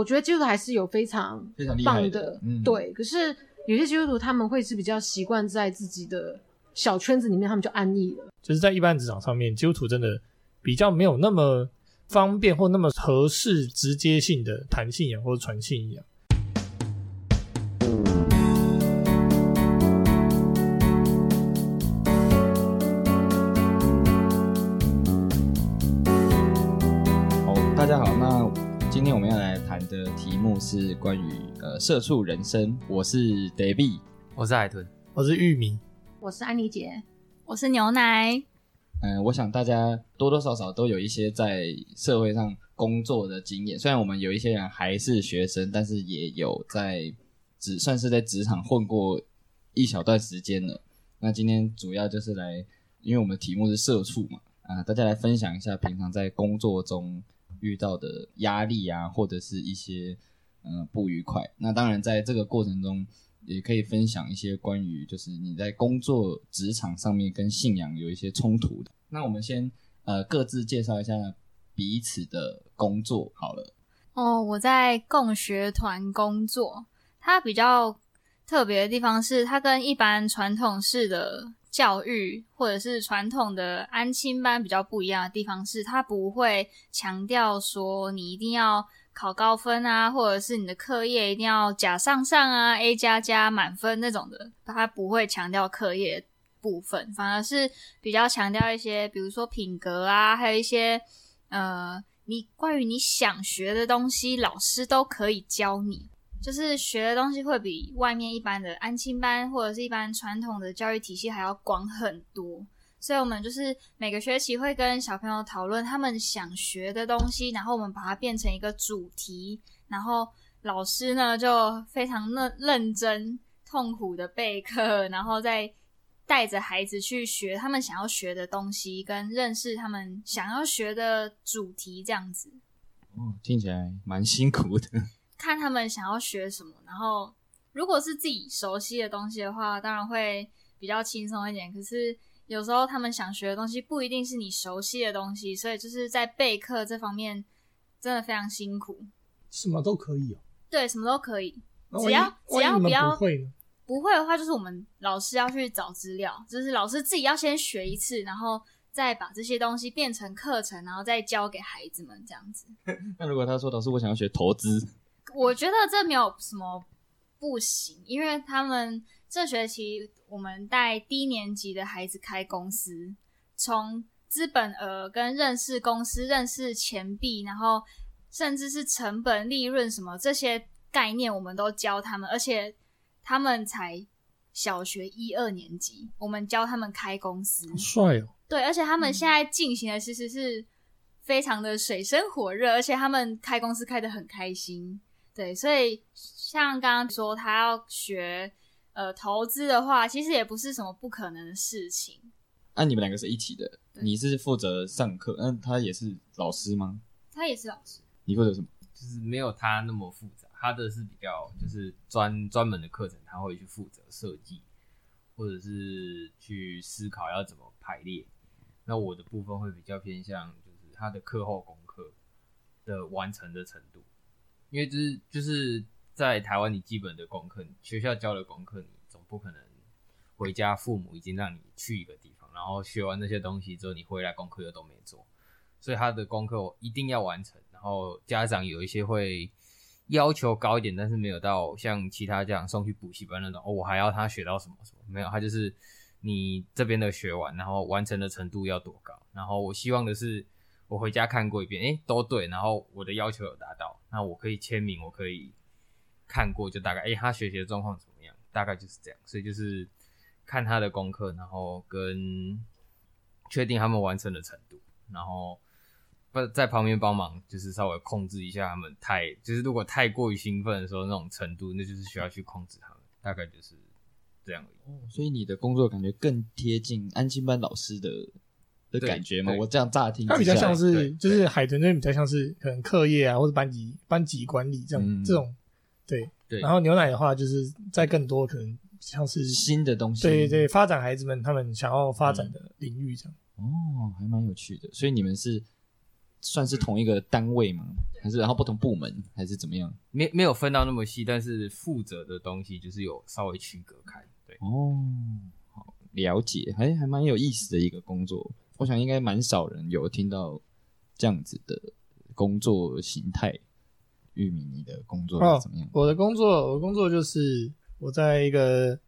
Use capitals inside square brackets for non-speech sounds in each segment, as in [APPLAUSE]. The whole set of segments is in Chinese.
我觉得基督徒还是有非常非常厉棒的，嗯，对。可是有些基督徒他们会是比较习惯在自己的小圈子里面，他们就安逸了。就是在一般职场上面，基督徒真的比较没有那么方便或那么合适、直接性的谈信仰或者传信仰。是关于呃社畜人生。我是 David，我是海豚，我是玉米，我是安妮姐，我是牛奶。嗯、呃，我想大家多多少少都有一些在社会上工作的经验。虽然我们有一些人还是学生，但是也有在只算是在职场混过一小段时间了。那今天主要就是来，因为我们的题目是社畜嘛，啊、呃，大家来分享一下平常在工作中遇到的压力啊，或者是一些嗯、呃、不愉快。那当然，在这个过程中，也可以分享一些关于就是你在工作职场上面跟信仰有一些冲突的。那我们先呃各自介绍一下彼此的工作好了。哦，我在共学团工作，它比较特别的地方是，它跟一般传统式的教育或者是传统的安亲班比较不一样的地方是，它不会强调说你一定要考高分啊，或者是你的课业一定要甲上上啊，A 加加满分那种的，它不会强调课业部分，反而是比较强调一些，比如说品格啊，还有一些呃，你关于你想学的东西，老师都可以教你。就是学的东西会比外面一般的安亲班或者是一般传统的教育体系还要广很多，所以我们就是每个学期会跟小朋友讨论他们想学的东西，然后我们把它变成一个主题，然后老师呢就非常认认真、痛苦的备课，然后再带着孩子去学他们想要学的东西，跟认识他们想要学的主题，这样子。哦，听起来蛮辛苦的。[LAUGHS] 看他们想要学什么，然后如果是自己熟悉的东西的话，当然会比较轻松一点。可是有时候他们想学的东西不一定是你熟悉的东西，所以就是在备课这方面真的非常辛苦。什么都可以哦？对，什么都可以，哦、只要只要不要不会？不会的话，就是我们老师要去找资料，就是老师自己要先学一次，然后再把这些东西变成课程，然后再教给孩子们这样子。[LAUGHS] 那如果他说老师，我想要学投资。我觉得这没有什么不行，因为他们这学期我们带低年级的孩子开公司，从资本额跟认识公司、认识钱币，然后甚至是成本、利润什么这些概念，我们都教他们。而且他们才小学一二年级，我们教他们开公司，好帅哦！对，而且他们现在进行的其实是非常的水深火热，而且他们开公司开得很开心。对，所以像刚刚说他要学呃投资的话，其实也不是什么不可能的事情。那、啊、你们两个是一起的，你是负责上课，那他也是老师吗？他也是老师。你负责什么？就是没有他那么复杂，他的是比较就是专专门的课程，他会去负责设计，或者是去思考要怎么排列。那我的部分会比较偏向就是他的课后功课的完成的程度。因为就是就是在台湾，你基本的功课，学校教的功课，你总不可能回家，父母已经让你去一个地方，然后学完那些东西之后，你回来功课又都没做，所以他的功课一定要完成。然后家长有一些会要求高一点，但是没有到像其他家长送去补习班那种，哦，我还要他学到什么什么，没有，他就是你这边的学完，然后完成的程度要多高。然后我希望的是。我回家看过一遍，诶，都对，然后我的要求有达到，那我可以签名，我可以看过，就大概，欸，他学习的状况怎么样？大概就是这样，所以就是看他的功课，然后跟确定他们完成的程度，然后不在旁边帮忙，就是稍微控制一下他们太，就是如果太过于兴奋的时候那种程度，那就是需要去控制他们，大概就是这样而已。哦，所以你的工作感觉更贴近安心班老师的。的感觉吗？我这样乍听，它比较像是，就是海豚那边比较像是可能课业啊，或者班级班级管理这样、嗯、这种，对对。然后牛奶的话，就是在更多可能像是新的东西，对对，发展孩子们他们想要发展的领域这样。嗯、哦，还蛮有趣的。所以你们是算是同一个单位吗？还是然后不同部门，还是怎么样？没没有分到那么细，但是负责的东西就是有稍微区隔开。对哦，好了解，还还蛮有意思的一个工作。我想应该蛮少人有听到这样子的工作形态。玉米，你的工作是怎么样？哦，我的工作，我的工作就是我在一个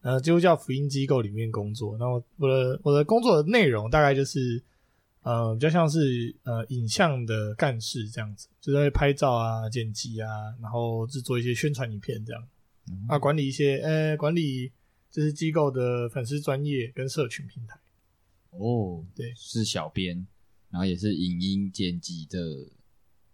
呃基督教福音机构里面工作。然后我的我的工作的内容大概就是。呃，比较像是呃影像的干事这样子，就在拍照啊、剪辑啊，然后制作一些宣传影片这样，嗯、啊，管理一些呃管理就是机构的粉丝专业跟社群平台。哦，对，是小编，然后也是影音剪辑的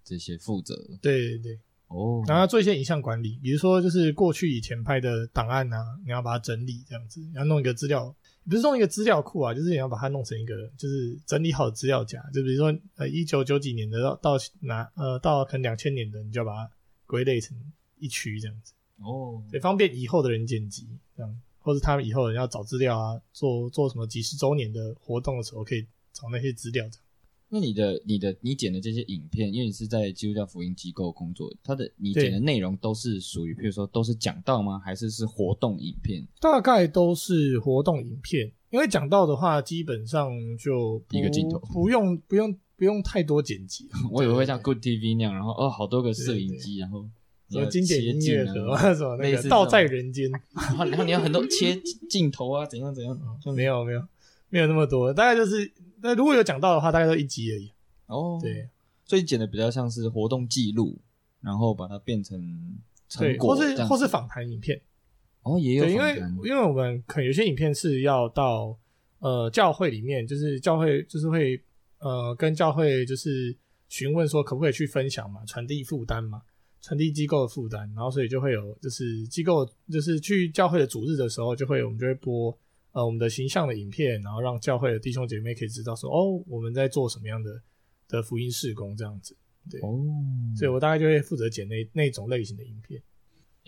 这些负责。对对对。哦，然后做一些影像管理，比如说就是过去以前拍的档案啊，你要把它整理这样子，你要弄一个资料。不是弄一个资料库啊，就是你要把它弄成一个，就是整理好的资料夹。就比如说，呃，一九九几年的到到哪，呃，到可能两千年的，你就要把它归类成一区这样子。哦，对，方便以后的人剪辑，这样，或是他们以后人要找资料啊，做做什么几十周年的活动的时候，可以找那些资料这样。那你的、你的、你剪的这些影片，因为你是在基督教福音机构工作，它的你剪的内容都是属于，譬如说都是讲道吗？还是是活动影片？大概都是活动影片，因为讲道的话，基本上就一个镜头，不用不用不用太多剪辑。[LAUGHS] 我以为会像 Good TV 那样，然后哦，好多个摄影机，然后什么经典音乐盒，什么那个道在人间，[LAUGHS] 然后然后你要很多切镜头啊，怎样怎样？没有没有没有那么多，大概就是。那如果有讲到的话，大概都一集而已。哦，对，所以剪的比较像是活动记录，然后把它变成成果，或是或是访谈影片。哦，也有因为因为我们可能有些影片是要到呃教会里面，就是教会就是会呃跟教会就是询问说可不可以去分享嘛，传递负担嘛，传递机构的负担，然后所以就会有就是机构就是去教会的主日的时候，就会我们就会播。呃，我们的形象的影片，然后让教会的弟兄姐妹可以知道说，哦，我们在做什么样的的福音事工这样子，对，哦，所以我大概就会负责剪那那种类型的影片，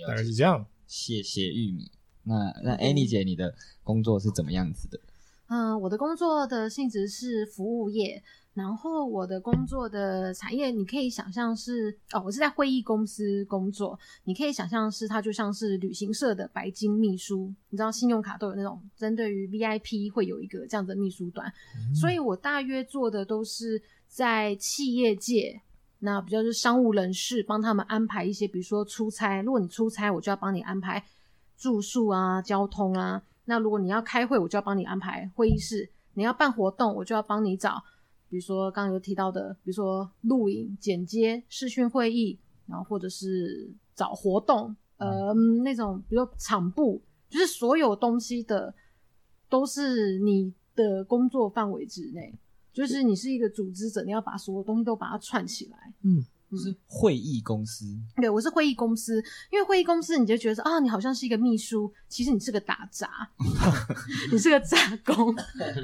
大概是这样。谢谢玉米。那那 Annie 姐，你的工作是怎么样子的？嗯、呃，我的工作的性质是服务业。然后我的工作的产业，你可以想象是哦，我是在会议公司工作，你可以想象是它就像是旅行社的白金秘书，你知道信用卡都有那种针对于 VIP 会有一个这样的秘书端，嗯、所以我大约做的都是在企业界，那比较是商务人士，帮他们安排一些，比如说出差，如果你出差，我就要帮你安排住宿啊、交通啊，那如果你要开会，我就要帮你安排会议室，你要办活动，我就要帮你找。比如说刚刚有提到的，比如说录影、剪接、视讯会议，然后或者是找活动，呃，那种比如说场部，就是所有东西的都是你的工作范围之内，就是你是一个组织者，你要把所有东西都把它串起来，嗯。是会议公司，对，我是会议公司，因为会议公司你就觉得说啊，你好像是一个秘书，其实你是个打杂，[LAUGHS] 你是个杂工，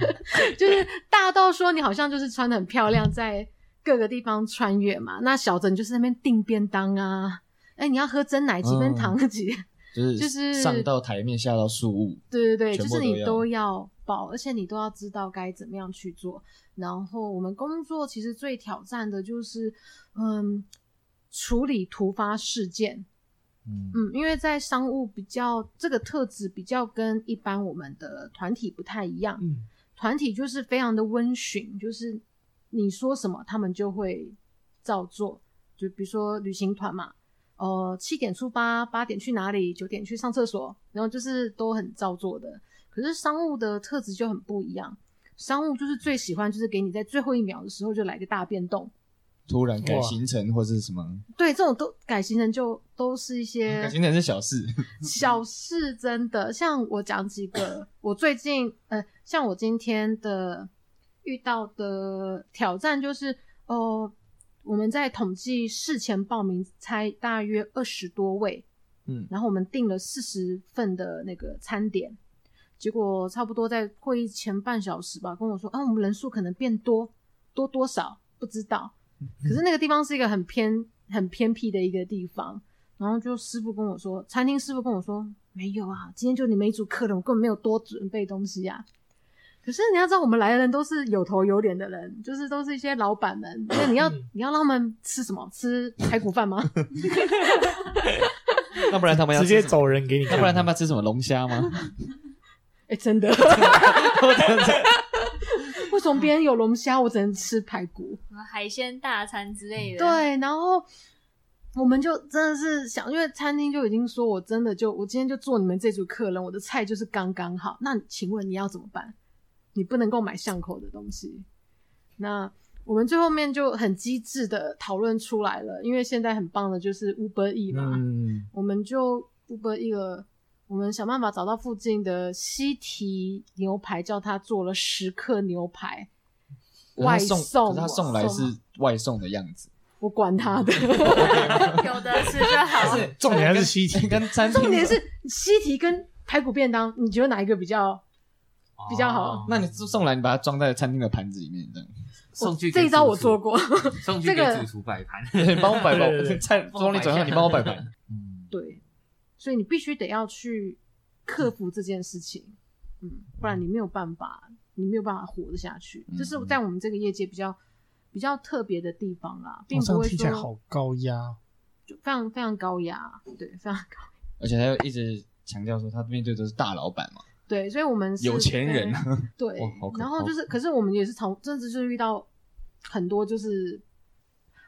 [LAUGHS] 就是大到说你好像就是穿的很漂亮，在各个地方穿越嘛。那小的你就是在那边订便当啊，哎、欸，你要喝真奶几分糖几，就是就是上到台面下到庶务，对对对，就是你都要报，而且你都要知道该怎么样去做。然后我们工作其实最挑战的就是，嗯，处理突发事件，嗯嗯，因为在商务比较这个特质比较跟一般我们的团体不太一样，嗯，团体就是非常的温驯，就是你说什么他们就会照做，就比如说旅行团嘛，呃，七点出发，八点去哪里，九点去上厕所，然后就是都很照做的。可是商务的特质就很不一样。商务就是最喜欢，就是给你在最后一秒的时候就来个大变动，突然改行程或是什么？对，这种都改行程就都是一些改行程是小事，[LAUGHS] 小事真的。像我讲几个，我最近呃，像我今天的遇到的挑战就是，哦、呃，我们在统计事前报名才大约二十多位，嗯，然后我们订了四十份的那个餐点。结果差不多在会议前半小时吧，跟我说啊，我们人数可能变多，多多少不知道。可是那个地方是一个很偏、很偏僻的一个地方，然后就师傅跟我说，餐厅师傅跟我说，没有啊，今天就你们一组客人，我根本没有多准备东西啊。可是你要知道，我们来的人都是有头有脸的人，就是都是一些老板们。那你要你要让他们吃什么？吃排骨饭吗？[LAUGHS] [LAUGHS] 那不然他们要直接走人给你看，那不然他们要吃什么龙虾吗？哎、欸，真的。[LAUGHS] [LAUGHS] 为什么别人有龙虾，我只能吃排骨？海鲜大餐之类的。对，然后我们就真的是想，因为餐厅就已经说我真的就我今天就做你们这组客人，我的菜就是刚刚好。那请问你要怎么办？你不能够买巷口的东西。那我们最后面就很机智的讨论出来了，因为现在很棒的就是 Uber E 嘛，嗯，我们就 Uber E 了，我们想办法找到附近的西提牛排，叫他做了十克牛排外送，可是他送来是外送的样子，[LAUGHS] 我管他的，[LAUGHS] 有的是就好。[LAUGHS] 重点还是西提跟餐厅，重点是西提跟排骨便当，你觉得哪一个比较？比较好，哦，那你送来，你把它装在餐厅的盘子里面，这样。送去这一招我做过，送去给主厨摆盘，你帮我摆盘，菜装你转让，你帮我摆盘。嗯，对，所以你必须得要去克服这件事情，嗯，不然你没有办法，你没有办法活得下去。这是在我们这个业界比较比较特别的地方啦，并不会说听起来好高压，就非常非常高压，对，非常高压，而且他又一直强调说，他面对的是大老板嘛。对，所以我们是有钱人。对，然后就是，可是我们也是从，甚至就是遇到很多，就是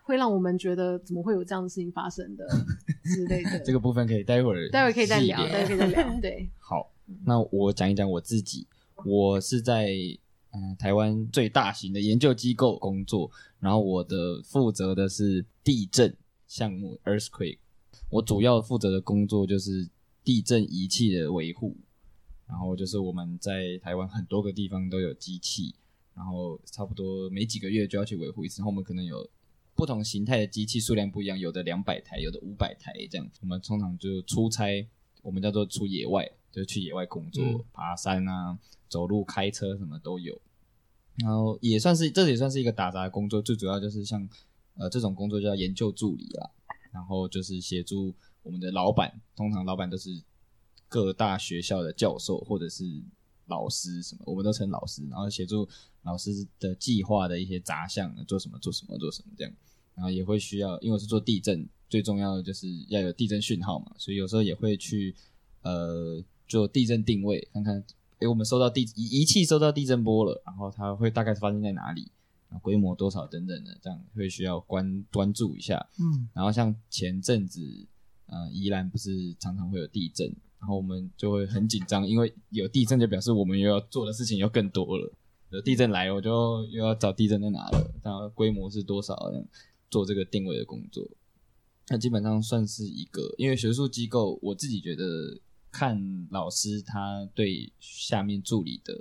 会让我们觉得怎么会有这样的事情发生的 [LAUGHS] 之类的。这个部分可以待会儿，待会儿可以再聊，待会儿可以再聊。对，[LAUGHS] 好，那我讲一讲我自己，我是在嗯、呃、台湾最大型的研究机构工作，然后我的负责的是地震项目 （earthquake），我主要负责的工作就是地震仪器的维护。然后就是我们在台湾很多个地方都有机器，然后差不多每几个月就要去维护一次。然后我们可能有不同形态的机器，数量不一样，有的两百台，有的五百台这样。我们通常就出差，我们叫做出野外，就去野外工作，嗯、爬山啊，走路、开车什么都有。然后也算是，这也算是一个打杂的工作。最主要就是像呃这种工作叫研究助理啊，然后就是协助我们的老板，通常老板都是。各大学校的教授或者是老师什么，我们都称老师，然后协助老师的计划的一些杂项，做什么做什么做什么这样，然后也会需要，因为我是做地震，最重要的就是要有地震讯号嘛，所以有时候也会去呃做地震定位，看看诶我们收到地仪器收到地震波了，然后它会大概是发生在哪里，规模多少等等的，这样会需要关关注一下。嗯，然后像前阵子呃宜兰不是常常会有地震。然后我们就会很紧张，因为有地震就表示我们又要做的事情又更多了。有地震来，我就又要找地震在哪了，然后规模是多少，做这个定位的工作。那基本上算是一个，因为学术机构，我自己觉得看老师他对下面助理的，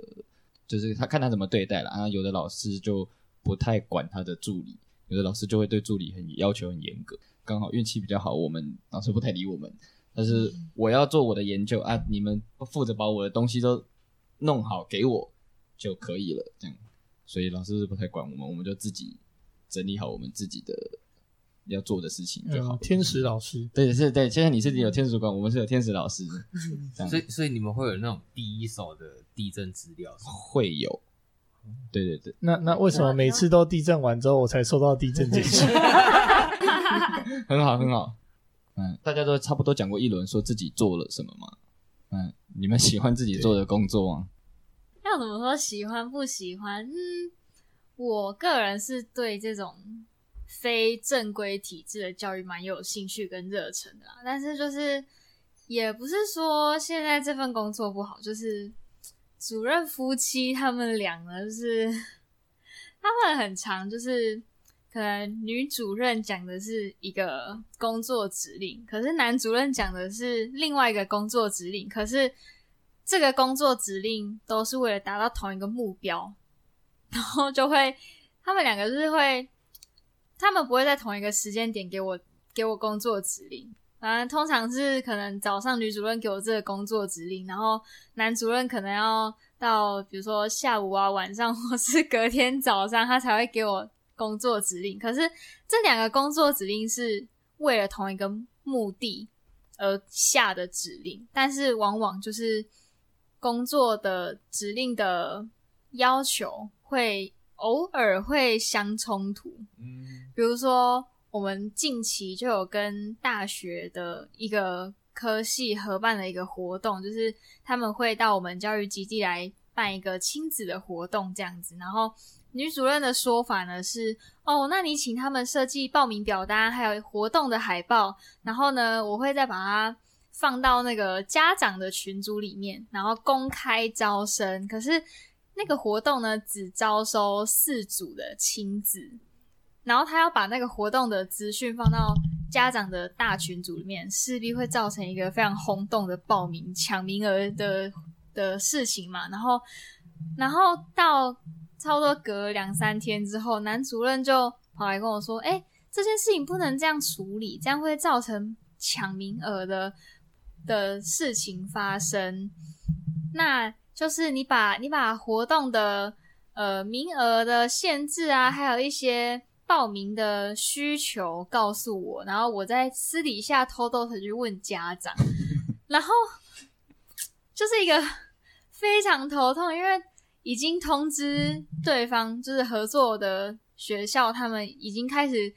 就是他看他怎么对待了。然后有的老师就不太管他的助理，有的老师就会对助理很要求很严格。刚好运气比较好，我们老师不太理我们。但是我要做我的研究啊，你们负责把我的东西都弄好给我就可以了，这样。所以老师是不太管我们，我们就自己整理好我们自己的要做的事情就好。嗯、天使老师，对，是，对。现在你是有天使主管，我们是有天使老师。所以，所以你们会有那种第一手的地震资料？会有。对对对。那那为什么每次都地震完之后我才收到地震简讯？[LAUGHS] 很好，很好。嗯，大家都差不多讲过一轮，说自己做了什么吗？嗯，你们喜欢自己做的工作吗？要怎么说喜欢不喜欢？嗯，我个人是对这种非正规体制的教育蛮有兴趣跟热忱的啦。但是就是也不是说现在这份工作不好，就是主任夫妻他们俩呢，就是他们很常就是。可能女主任讲的是一个工作指令，可是男主任讲的是另外一个工作指令，可是这个工作指令都是为了达到同一个目标，然后就会他们两个就是会，他们不会在同一个时间点给我给我工作指令，反正通常是可能早上女主任给我这个工作指令，然后男主任可能要到比如说下午啊、晚上 [LAUGHS] 或是隔天早上，他才会给我。工作指令，可是这两个工作指令是为了同一个目的而下的指令，但是往往就是工作的指令的要求会偶尔会相冲突。嗯，比如说我们近期就有跟大学的一个科系合办了一个活动，就是他们会到我们教育基地来办一个亲子的活动，这样子。然后女主任的说法呢是：哦，那你请他们设计报名表单，还有活动的海报，然后呢，我会再把它放到那个家长的群组里面，然后公开招生。可是那个活动呢，只招收四组的亲子，然后他要把那个活动的资讯放到。家长的大群组里面，势必会造成一个非常轰动的报名抢名额的的事情嘛。然后，然后到差不多隔两三天之后，男主任就跑来跟我说：“哎，这件事情不能这样处理，这样会造成抢名额的的事情发生。那就是你把你把活动的呃名额的限制啊，还有一些。”报名的需求告诉我，然后我在私底下偷偷的去问家长，然后就是一个 [LAUGHS] 非常头痛，因为已经通知对方，就是合作的学校，他们已经开始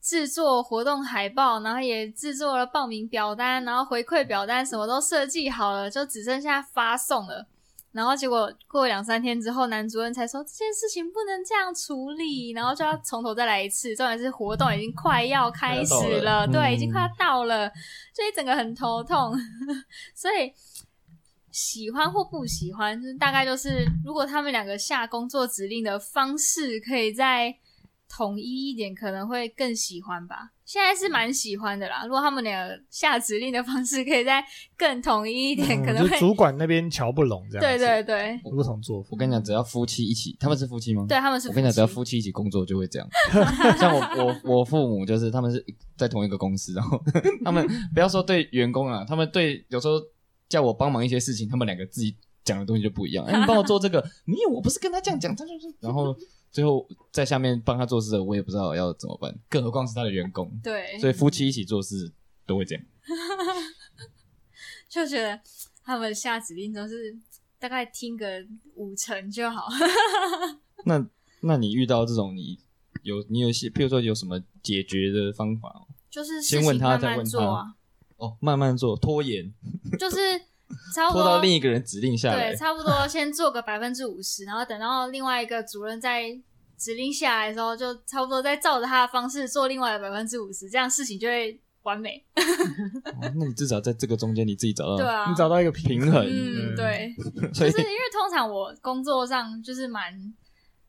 制作活动海报，然后也制作了报名表单，然后回馈表单什么都设计好了，就只剩下发送了。然后结果过两三天之后，男主任才说这件事情不能这样处理，然后就要从头再来一次。重点是活动已经快要开始了，了对，嗯、已经快要到了，所以整个很头痛。[LAUGHS] 所以喜欢或不喜欢，就是大概就是如果他们两个下工作指令的方式可以再。统一一点可能会更喜欢吧，现在是蛮喜欢的啦。如果他们俩下指令的方式可以再更统一一点，嗯、可能会主管那边瞧不拢这样。对对对，不同做法。我跟你讲，只要夫妻一起，他们是夫妻吗？对，他们是夫妻。我跟你讲，只要夫妻一起工作就会这样。[LAUGHS] 像我我我父母就是他们是在同一个公司，然后 [LAUGHS] 他们不要说对员工啊，他们对有时候叫我帮忙一些事情，他们两个自己讲的东西就不一样。哎，你帮我做这个，没有，我不是跟他这样讲，他就是然后。最后在下面帮他做事的，我也不知道要怎么办，更何况是他的员工。对，所以夫妻一起做事都会这样。[LAUGHS] 就觉得他们下指令都是大概听个五成就好。[LAUGHS] 那那你遇到这种，你有你有一些，譬如说有什么解决的方法？就是先问他，再问他。哦，慢慢做，拖延。[LAUGHS] 就是。[LAUGHS] 差不多拖到另一个人指令下来，对，差不多先做个百分之五十，然后等到另外一个主任再指令下来的时候，就差不多再照着他的方式做另外的百分之五十，这样事情就会完美。[LAUGHS] 哦，那你至少在这个中间你自己找到，对啊，你找到一个平衡。嗯，对，[LAUGHS] 就是因为通常我工作上就是蛮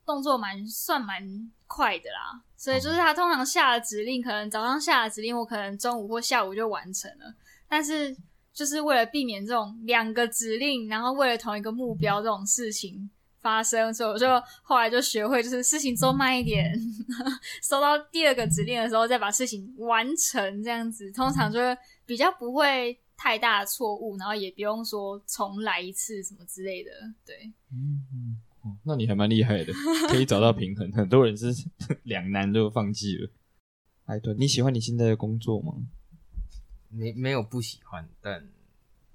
动作蛮算蛮快的啦，所以就是他通常下了指令，可能早上下了指令，我可能中午或下午就完成了，但是。就是为了避免这种两个指令，然后为了同一个目标这种事情发生，所以我就后来就学会，就是事情做慢一点，[LAUGHS] 收到第二个指令的时候再把事情完成，这样子通常就会比较不会太大的错误，然后也不用说重来一次什么之类的。对，嗯，那你还蛮厉害的，可以找到平衡。很多人是 [LAUGHS] 两难就放弃了。哎，对，你喜欢你现在的工作吗？没没有不喜欢，但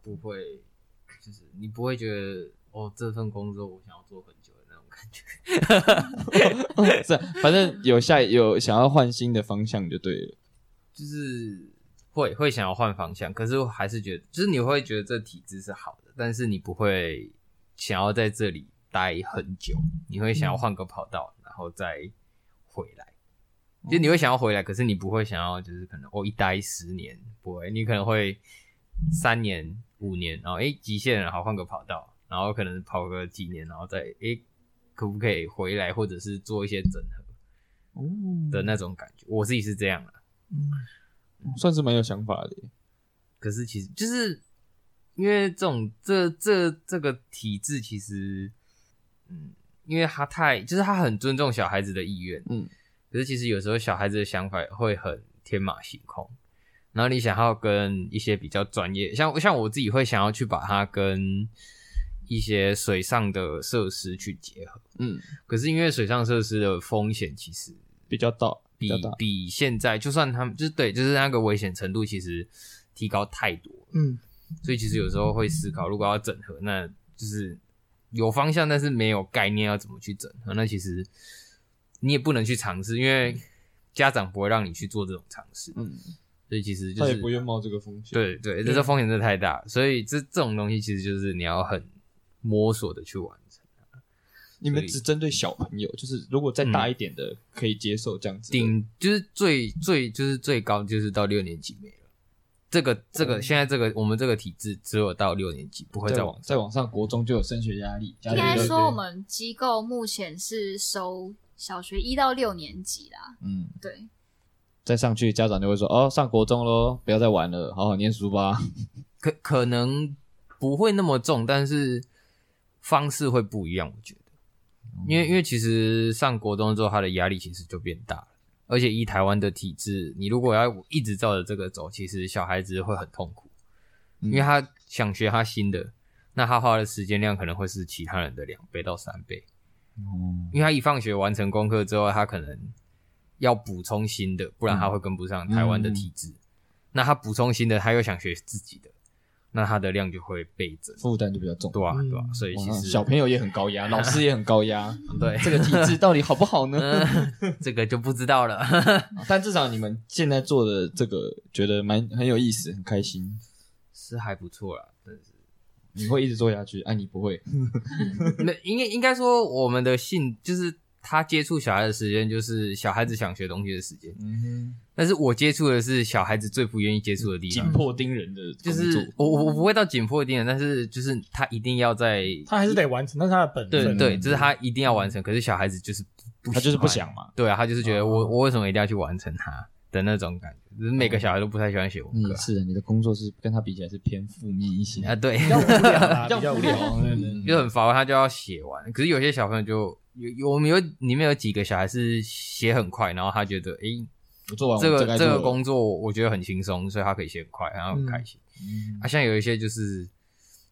不会，就是你不会觉得哦，这份工作我想要做很久的那种感觉。[LAUGHS] 是，反正有下有想要换新的方向就对了。就是会会想要换方向，可是我还是觉得，就是你会觉得这体制是好的，但是你不会想要在这里待很久，你会想要换个跑道，然后再回来。就你会想要回来，可是你不会想要，就是可能我、哦、一待十年，不会，你可能会三年、五年，然后诶极限了，好换个跑道，然后可能跑个几年，然后再诶可不可以回来，或者是做一些整合的那种感觉，我自己是这样的，嗯，算是蛮有想法的。可是其实就是因为这种这这这个体制，其实嗯，因为他太就是他很尊重小孩子的意愿，嗯。可是其实有时候小孩子的想法会很天马行空，然后你想要跟一些比较专业，像像我自己会想要去把它跟一些水上的设施去结合，嗯，可是因为水上设施的风险其实比较大，比比现在就算他们就是对，就是那个危险程度其实提高太多，嗯，所以其实有时候会思考，如果要整合，那就是有方向，但是没有概念要怎么去整合，那其实你也不能去尝试，因为家长不会让你去做这种尝试。嗯，所以其实就是他也不愿冒这个风险。对对，这个风险真的太大，所以这这种东西其实就是你要很摸索的去完成。你们只针对小朋友，就是如果再大一点的可以接受这样子，顶就是最最就是最高就是到六年级没了。这个这个现在这个我们这个体制只有到六年级，不会再往再往上，国中就有升学压力。应该说我们机构目前是收小学一到六年级啦。嗯，对。再上去家长就会说：“哦，上国中喽，不要再玩了，好好念书吧。[LAUGHS] ”可可能不会那么重，但是方式会不一样，我觉得。因为因为其实上国中之后，他的压力其实就变大了，而且以台湾的体制，你如果要一直照着这个走，其实小孩子会很痛苦，因为他想学他新的，那他花的时间量可能会是其他人的两倍到三倍，因为他一放学完成功课之后，他可能要补充新的，不然他会跟不上台湾的体制，那他补充新的，他又想学自己的。那他的量就会倍增，负担就比较重，对啊，对啊，所以其实小朋友也很高压，[LAUGHS] 老师也很高压，[LAUGHS] 对这个体制到底好不好呢？[LAUGHS] 这个就不知道了。但至少你们现在做的这个，觉得蛮很有意思，很开心，是还不错啦。但是你会一直做下去？哎，你不会？[LAUGHS] 那应该应该说，我们的性就是。他接触小孩的时间就是小孩子想学东西的时间，嗯哼。但是我接触的是小孩子最不愿意接触的地方，紧迫盯人的，就是我我我不会到紧迫盯人，但是就是他一定要在，他还是得完成，那是他的本分。对对，就是他一定要完成。可是小孩子就是不，他就是不想嘛。对啊，他就是觉得我我为什么一定要去完成他的那种感觉，就是每个小孩都不太喜欢写功课。是的，你的工作是跟他比起来是偏负面一些啊，对，比较无聊，[LAUGHS] 比较无聊，[LAUGHS] 就很烦，他就要写完。可是有些小朋友就。有有我们有里面有几个小孩是写很快，然后他觉得诶、欸，我做完这个这个工作我觉得很轻松，所以他可以写很快，然后很开心。嗯，啊，像有一些就是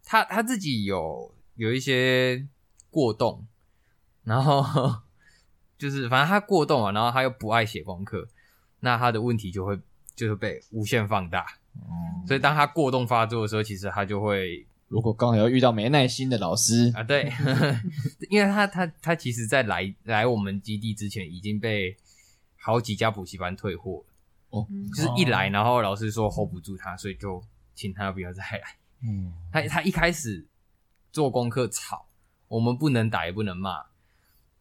他他自己有有一些过动，然后 [LAUGHS] 就是反正他过动啊，然后他又不爱写功课，那他的问题就会就会被无限放大。嗯，所以当他过动发作的时候，其实他就会。如果刚好要遇到没耐心的老师啊，对，[LAUGHS] 因为他他他其实，在来来我们基地之前，已经被好几家补习班退货了哦，就是一来，然后老师说 hold 不住他，所以就请他不要再来。嗯，他他一开始做功课吵，我们不能打也不能骂，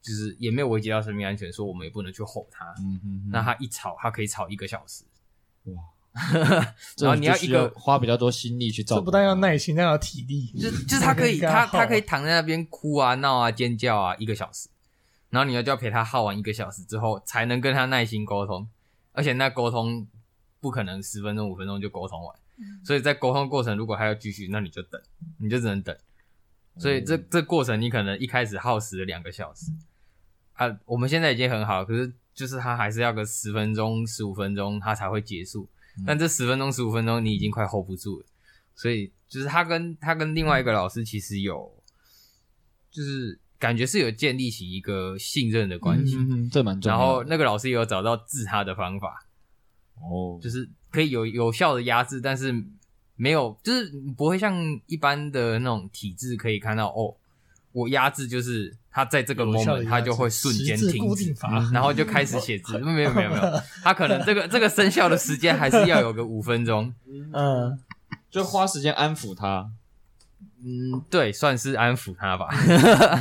就是也没有危及到生命安全，说我们也不能去吼他。嗯嗯，那他一吵，他可以吵一个小时。哇。[LAUGHS] 然后你要一个花比较多心力去照顾，这不但要耐心，还要体力。就就是他可以，他他可以躺在那边哭啊、闹啊、尖叫啊一个小时，然后你要就要陪他耗完一个小时之后，才能跟他耐心沟通。而且那沟通不可能十分钟、五分钟就沟通完，所以在沟通过程如果还要继续，那你就等，你就只能等。所以这这过程你可能一开始耗时了两个小时啊，我们现在已经很好，可是就是他还是要个十分钟、十五分钟他才会结束。但这十分钟、十五分钟，你已经快 hold 不住了，所以就是他跟他跟另外一个老师其实有，就是感觉是有建立起一个信任的关系，嗯，这蛮重要。然后那个老师也有找到治他的方法，哦，就是可以有有效的压制，但是没有，就是不会像一般的那种体制可以看到哦。我压制就是他在这个 moment，他就会瞬间停止，然后就开始写字。没有没有没有，他可能这个这个生效的时间还是要有个五分钟。嗯，就花时间安抚他。嗯，对，算是安抚他吧。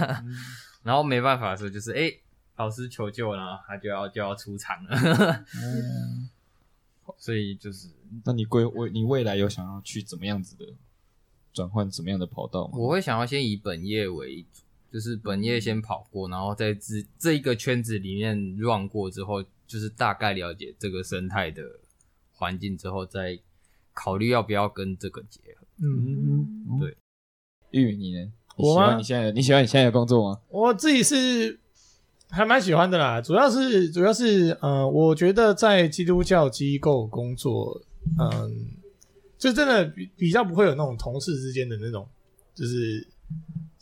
[LAUGHS] 然后没办法的时候，就是哎，老师求救了，他就要就要出场了。[LAUGHS] 所以就是，那你归未你未来有想要去怎么样子的？转换怎么样的跑道吗？我会想要先以本业为主，就是本业先跑过，然后在这这一个圈子里面 run 过之后，就是大概了解这个生态的环境之后，再考虑要不要跟这个结合。嗯嗯，对。玉米你呢？你喜欢你现在你喜欢你现在的工作吗？我自己是还蛮喜欢的啦，主要是主要是呃，我觉得在基督教机构工作，嗯。就真的比比较不会有那种同事之间的那种，就是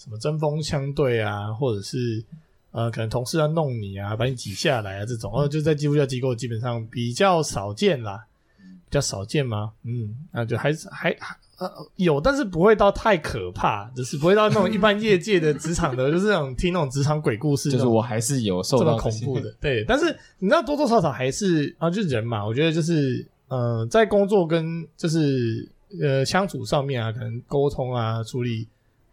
什么针锋相对啊，或者是呃，可能同事要弄你啊，把你挤下来啊这种，哦，就在基督教机构基本上比较少见啦，比较少见吗？嗯，那就还是还呃，有，但是不会到太可怕，就是不会到那种一般业界的职场的，就是那种听那种职场鬼故事，就是我还是有受到这么恐怖的。[LAUGHS] 对，但是你知道多多少少还是啊，就是人嘛，我觉得就是呃，在工作跟就是呃相处上面啊，可能沟通啊，处理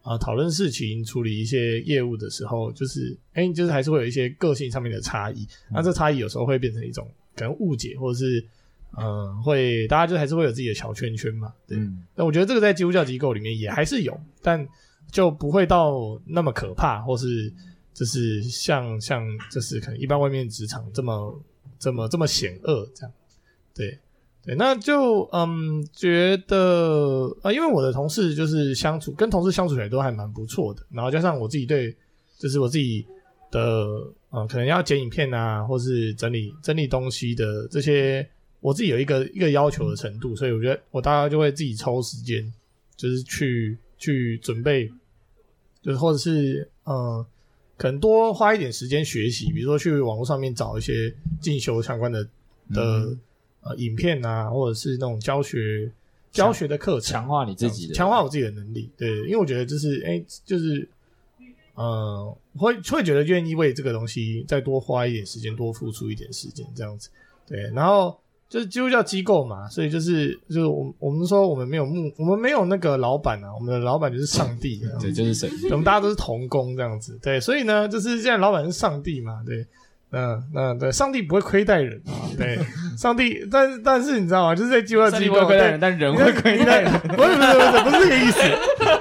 啊讨论事情，处理一些业务的时候，就是哎、欸，就是还是会有一些个性上面的差异。那这差异有时候会变成一种可能误解，或者是。嗯，会大家就还是会有自己的小圈圈嘛，对。那、嗯、我觉得这个在基督教机构里面也还是有，但就不会到那么可怕，或是就是像像就是可能一般外面职场这么这么这么险恶这样。对对，那就嗯觉得啊、因为我的同事就是相处跟同事相处起来都还蛮不错的，然后加上我自己对就是我自己的呃可能要剪影片啊，或是整理整理东西的这些。我自己有一个一个要求的程度，所以我觉得我大概就会自己抽时间，就是去去准备，就是或者是嗯，可能多花一点时间学习，比如说去网络上面找一些进修相关的的、呃影片啊，或者是那种教学教学的课程，强化你自己的，强化我自己的能力。对，因为我觉得就是哎、欸，就是呃，会会觉得愿意为这个东西再多花一点时间，多付出一点时间这样子。对，然后。就是基督教机构嘛，所以就是就是我我们说我们没有目，我们没有那个老板啊，我们的老板就是上帝，对，就是神，我们大家都是同工这样子，对，所以呢，就是现在老板是上帝嘛，对，嗯那，对，上帝不会亏待人啊，[LAUGHS] 对，上帝，但是但是你知道吗？就是在基督教机构亏待人，但人会亏待 [LAUGHS] 人，不是不是不是不是这个意思，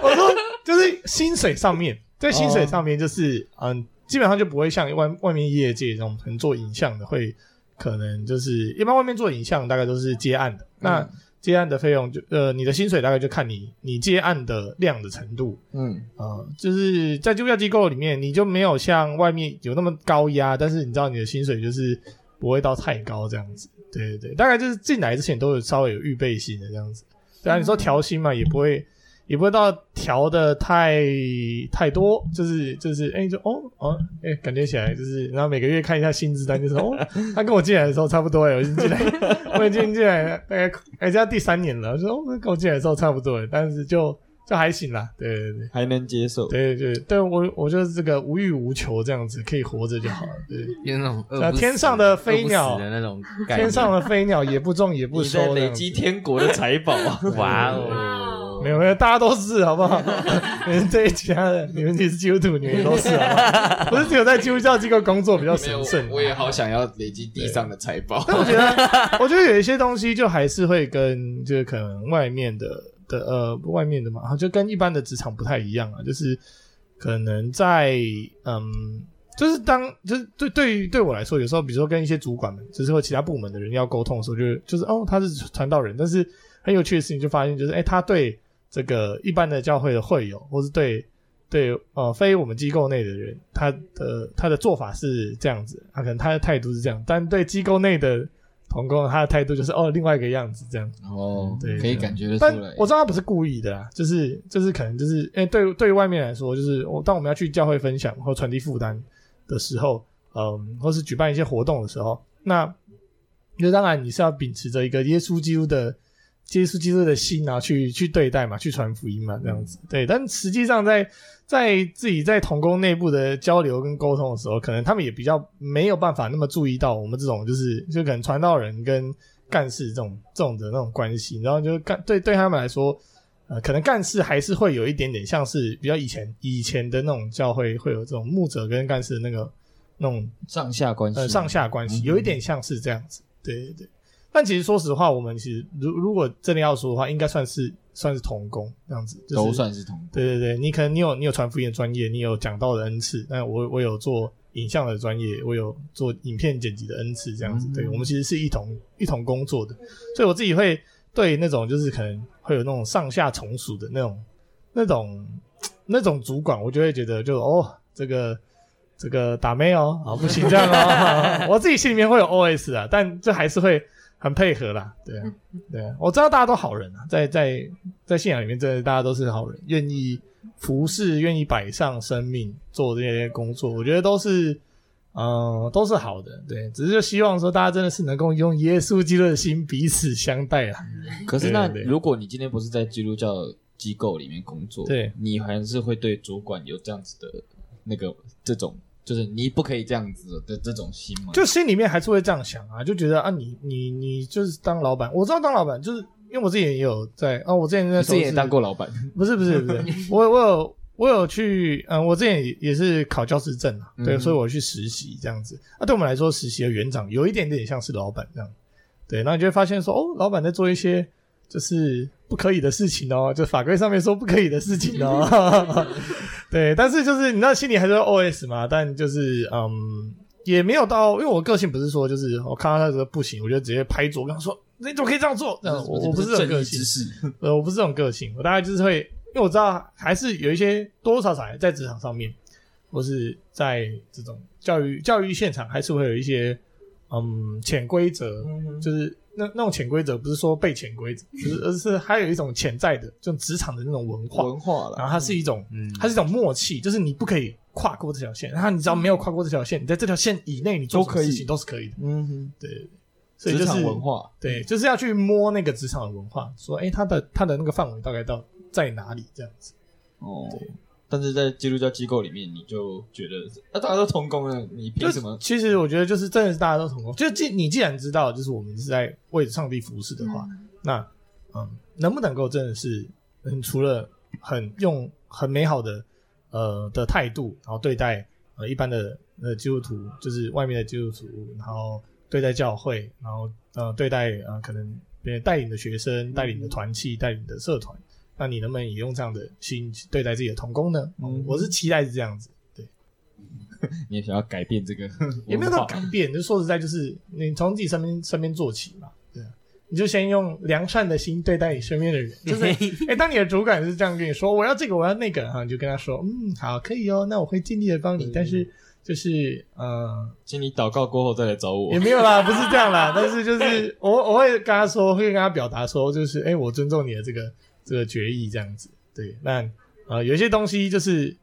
我说就是薪水上面，在薪水上面就是嗯，基本上就不会像外外面业界这种很做影像的会。可能就是一般外面做影像大概都是接案的，嗯、那接案的费用就呃你的薪水大概就看你你接案的量的程度，嗯。呃就是在基督教机构里面你就没有像外面有那么高压，但是你知道你的薪水就是不会到太高这样子，对对对，大概就是进来之前都有稍微有预备性的这样子，对啊，你说调薪嘛也不会。也不会到调的太太多，就是就是，哎、欸，就哦哦，哎、欸，感觉起来就是，然后每个月看一下薪资单，就是哦，他跟我进来的时候差不多，我已经进来，[LAUGHS] 我已经进来大概哎，这、欸、第三年了，我说哦，跟我进来的时候差不多，但是就就还行啦，对对对，还能接受，对对对，但我我就是这个无欲无求这样子，可以活着就好了，对，有那种天上的飞鸟的那种，天上的飞鸟也不种也不收，累积天国的财宝，哇哦。没有没有，大家都是好不好？[LAUGHS] 你们这一家的，你们也是基督徒，你们都是好不好，[LAUGHS] 不是只有在基督教机构工作比较神圣。我也好想要累积地上的财宝。但我觉得，我觉得有一些东西就还是会跟就是可能外面的的呃外面的嘛，就跟一般的职场不太一样啊。就是可能在嗯，就是当就是对对于对我来说，有时候比如说跟一些主管们，就是或其他部门的人要沟通的时候，就是就是哦他是传道人，但是很有趣的事情就发现就是哎他对。这个一般的教会的会友，或是对对呃非我们机构内的人，他的他的做法是这样子，他可能他的态度是这样，但对机构内的同工，他的态度就是哦另外一个样子这样。哦，对，可以感觉得出来。但我知道他不是故意的啦，就是就是可能就是，诶对对于外面来说，就是我当我们要去教会分享或传递负担的时候，嗯，或是举办一些活动的时候，那就当然你是要秉持着一个耶稣基督的。接触基督的心啊，去去对待嘛，去传福音嘛，这样子。对，但实际上在在自己在同工内部的交流跟沟通的时候，可能他们也比较没有办法那么注意到我们这种就是就可能传道人跟干事这种这种的那种关系，然后就干对对他们来说，呃，可能干事还是会有一点点像是比较以前以前的那种教会会有这种牧者跟干事的那个那种上下关系，呃，上下关系有一点像是这样子。对对对。但其实说实话，我们其实如如果真的要说的话，应该算是算是同工这样子，就是，都算是同工。对对对，你可能你有你有传福音的专业，你有讲道的恩赐，那我我有做影像的专业，我有做影片剪辑的恩赐，这样子。嗯、对，我们其实是一同一同工作的，所以我自己会对那种就是可能会有那种上下从属的那种那种那种主管，我就会觉得就哦这个这个打妹哦，啊不行这样哦，[LAUGHS] 我自己心里面会有 OS 啊，但这还是会。很配合啦，对啊，对啊，我知道大家都好人啊，在在在信仰里面，真的大家都是好人，愿意服侍，愿意摆上生命做这些工作，我觉得都是嗯，都是好的，对，只是就希望说大家真的是能够用耶稣基督的心彼此相待啊。可是那如果你今天不是在基督教机构里面工作，对。你还是会对主管有这样子的那个这种，就是你不可以这样子的这种心嘛？就心里面还是会这样想啊，就觉得啊你，你你你就是当老板，我知道当老板就是因为我之前也有在啊，我之前那时候你之前也当过老板，不是不是不是，[LAUGHS] 我我有我有去，嗯，我之前也也是考教师证啊，对，嗯所以我去实习这样子。啊，对我们来说，实习的园长有一点点像是老板这样，对，然后你就会发现说，哦，老板在做一些就是不可以的事情哦，就法规上面说不可以的事情哦，[LAUGHS] [LAUGHS] 对，但是就是你知道心里还是 OS 嘛，但就是嗯，也没有到，因为我个性不是说就是我看到他这个不行，我就直接拍桌跟他说，你怎么可以这样做？这样我我不是这种个性，呃，我不是这种个性，我大概就是会，因为我知道还是有一些多多少少在职场上面，或是在这种教育教育现场，还是会有一些嗯潜规则，就是那那种潜规则不是说被潜规则，就是而是还有一种潜在的，这种职场的那种文化，文化了，然后它是一种，嗯。它是一种默契，就是你不可以跨过这条线，然后你只要没有跨过这条线，你在这条线以内，你做什么事情都是可以的，嗯哼，对。对对，所以就是职场文化，对，就是要去摸那个职场的文化，说，哎，它的它的那个范围大概到在哪里这样子。哦。对，但是在基督教机构里面，你就觉得啊，大家都同工了，你凭什么？其实我觉得就是真的是大家都同工，就既你既然知道，就是我们是在为上帝服侍的话，那嗯，能不能够真的是嗯，除了很用很美好的呃的态度，然后对待呃一般的呃基督徒，就是外面的基督徒，然后对待教会，然后呃对待呃可能别人带领的学生、带领的团契、带领的社团。那你能不能也用这样的心对待自己的同工呢？嗯。我是期待是这样子，对，[LAUGHS] 你也想要改变这个 [LAUGHS] 也没有到改变，就说实在，就是你从自己身边身边做起嘛，对啊，你就先用良善的心对待你身边的人，[LAUGHS] 就是，哎、欸，当你的主管是这样跟你说，我要这个，我要那个，哈，你就跟他说，嗯，好，可以哦，那我会尽力的帮你，嗯但是就是，呃，请你祷告过后再来找我。也。没有啦，不是这样啦，但是就是我我会跟他说，会跟他表达说，就是，哎、欸，我尊重你的这个。这个决议这样子，对，那呃，有些东西就是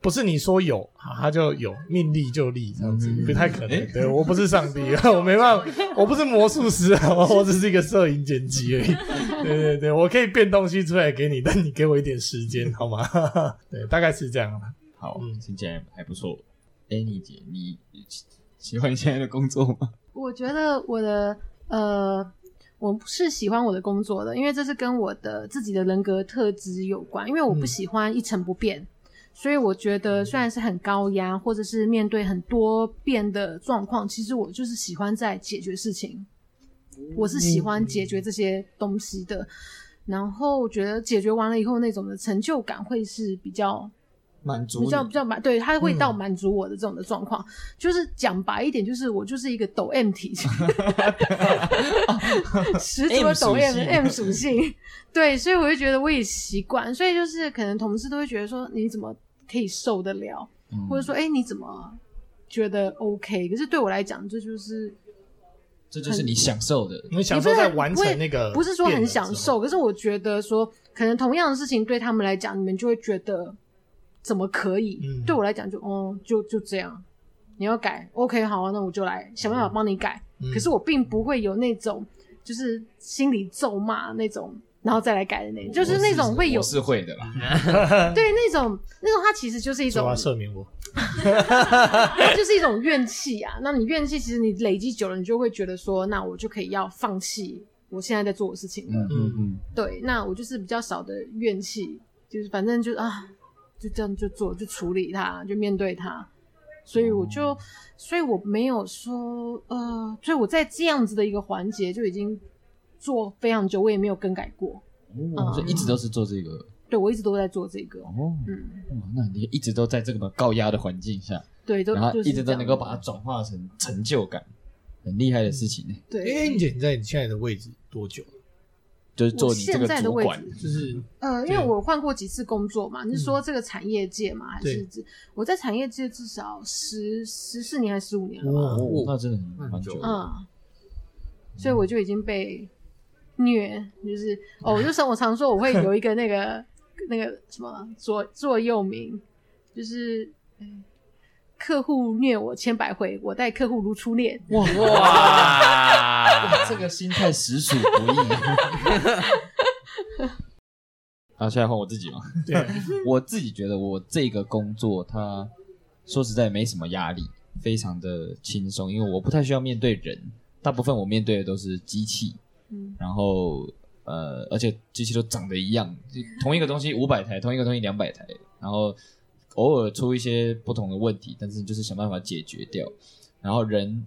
不是你说有，好，它就有，命立就立这样子，嗯、不太可能。欸、对，我不是上帝，[LAUGHS] 我没办法，我不是魔术师啊，[LAUGHS] 我只是一个摄影剪辑而已。[LAUGHS] 对对对，我可以变东西出来给你，但你给我一点时间好吗？对，大概是这样。好，嗯听起来还不错。Annie 姐，你喜欢现在的工作吗？我觉得我的呃。我是喜欢我的工作的，因为这是跟我的自己的人格特质有关。因为我不喜欢一成不变，嗯、所以我觉得虽然是很高压，或者是面对很多变的状况，其实我就是喜欢在解决事情。我是喜欢解决这些东西的，嗯、然后我觉得解决完了以后，那种的成就感会是比较。满足比较比较满，对，他会到满足我的这种的状况。嗯、就是讲白一点，就是我就是一个抖 M 体质，十足的抖 M M 属性。对，所以我就觉得我也习惯。所以就是可能同事都会觉得说，你怎么可以受得了？嗯、或者说，哎、欸，你怎么觉得 OK？可是对我来讲，这就是这就是你享受的，你享受在完成那个，不是说很享受。可是我觉得说，可能同样的事情对他们来讲，你们就会觉得。怎么可以？嗯、对我来讲就哦，就就这样。你要改，OK，好啊，那我就来想办法帮你改。嗯、可是我并不会有那种就是心里咒骂那种，然后再来改的那种，就是那种会有是，是会的啦。[LAUGHS] [LAUGHS] 对，那种那种，它其实就是一种赦免我，[LAUGHS] 就是一种怨气啊。那你怨气，其实你累积久了，你就会觉得说，那我就可以要放弃我现在在做的事情了。嗯嗯嗯，对，那我就是比较少的怨气，就是反正就啊。就这样就做，就处理它，就面对它。所以我就，嗯、所以我没有说，呃，所以我在这样子的一个环节就已经做非常久，我也没有更改过。哦，就、嗯、一直都是做这个。对，我一直都在做这个。哦，嗯，那你一直都在这个高压的环境下，对，都然后一直都能够把它转化成成就感，很厉害的事情呢。对，哎，你姐，你在你现在的位置多久了？就是做你这个主管，就是呃，因为我换过几次工作嘛，你是说这个产业界嘛，还是指我在产业界至少十十四年还是十五年了吧？哦，那真的很蛮久。嗯，所以我就已经被虐，就是哦，就 [LAUGHS] 是我常说我会有一个那个那个什么座座右铭，就是客户虐我千百回，我待客户如初恋。哇哇，这个心态实属不易。[LAUGHS] 好，现在换我自己嘛。对，[LAUGHS] 我自己觉得我这个工作，它说实在没什么压力，非常的轻松，因为我不太需要面对人，大部分我面对的都是机器。嗯，然后呃，而且机器都长得一样，同一个东西五百台，同一个东西两百台，然后偶尔出一些不同的问题，但是就是想办法解决掉。然后人，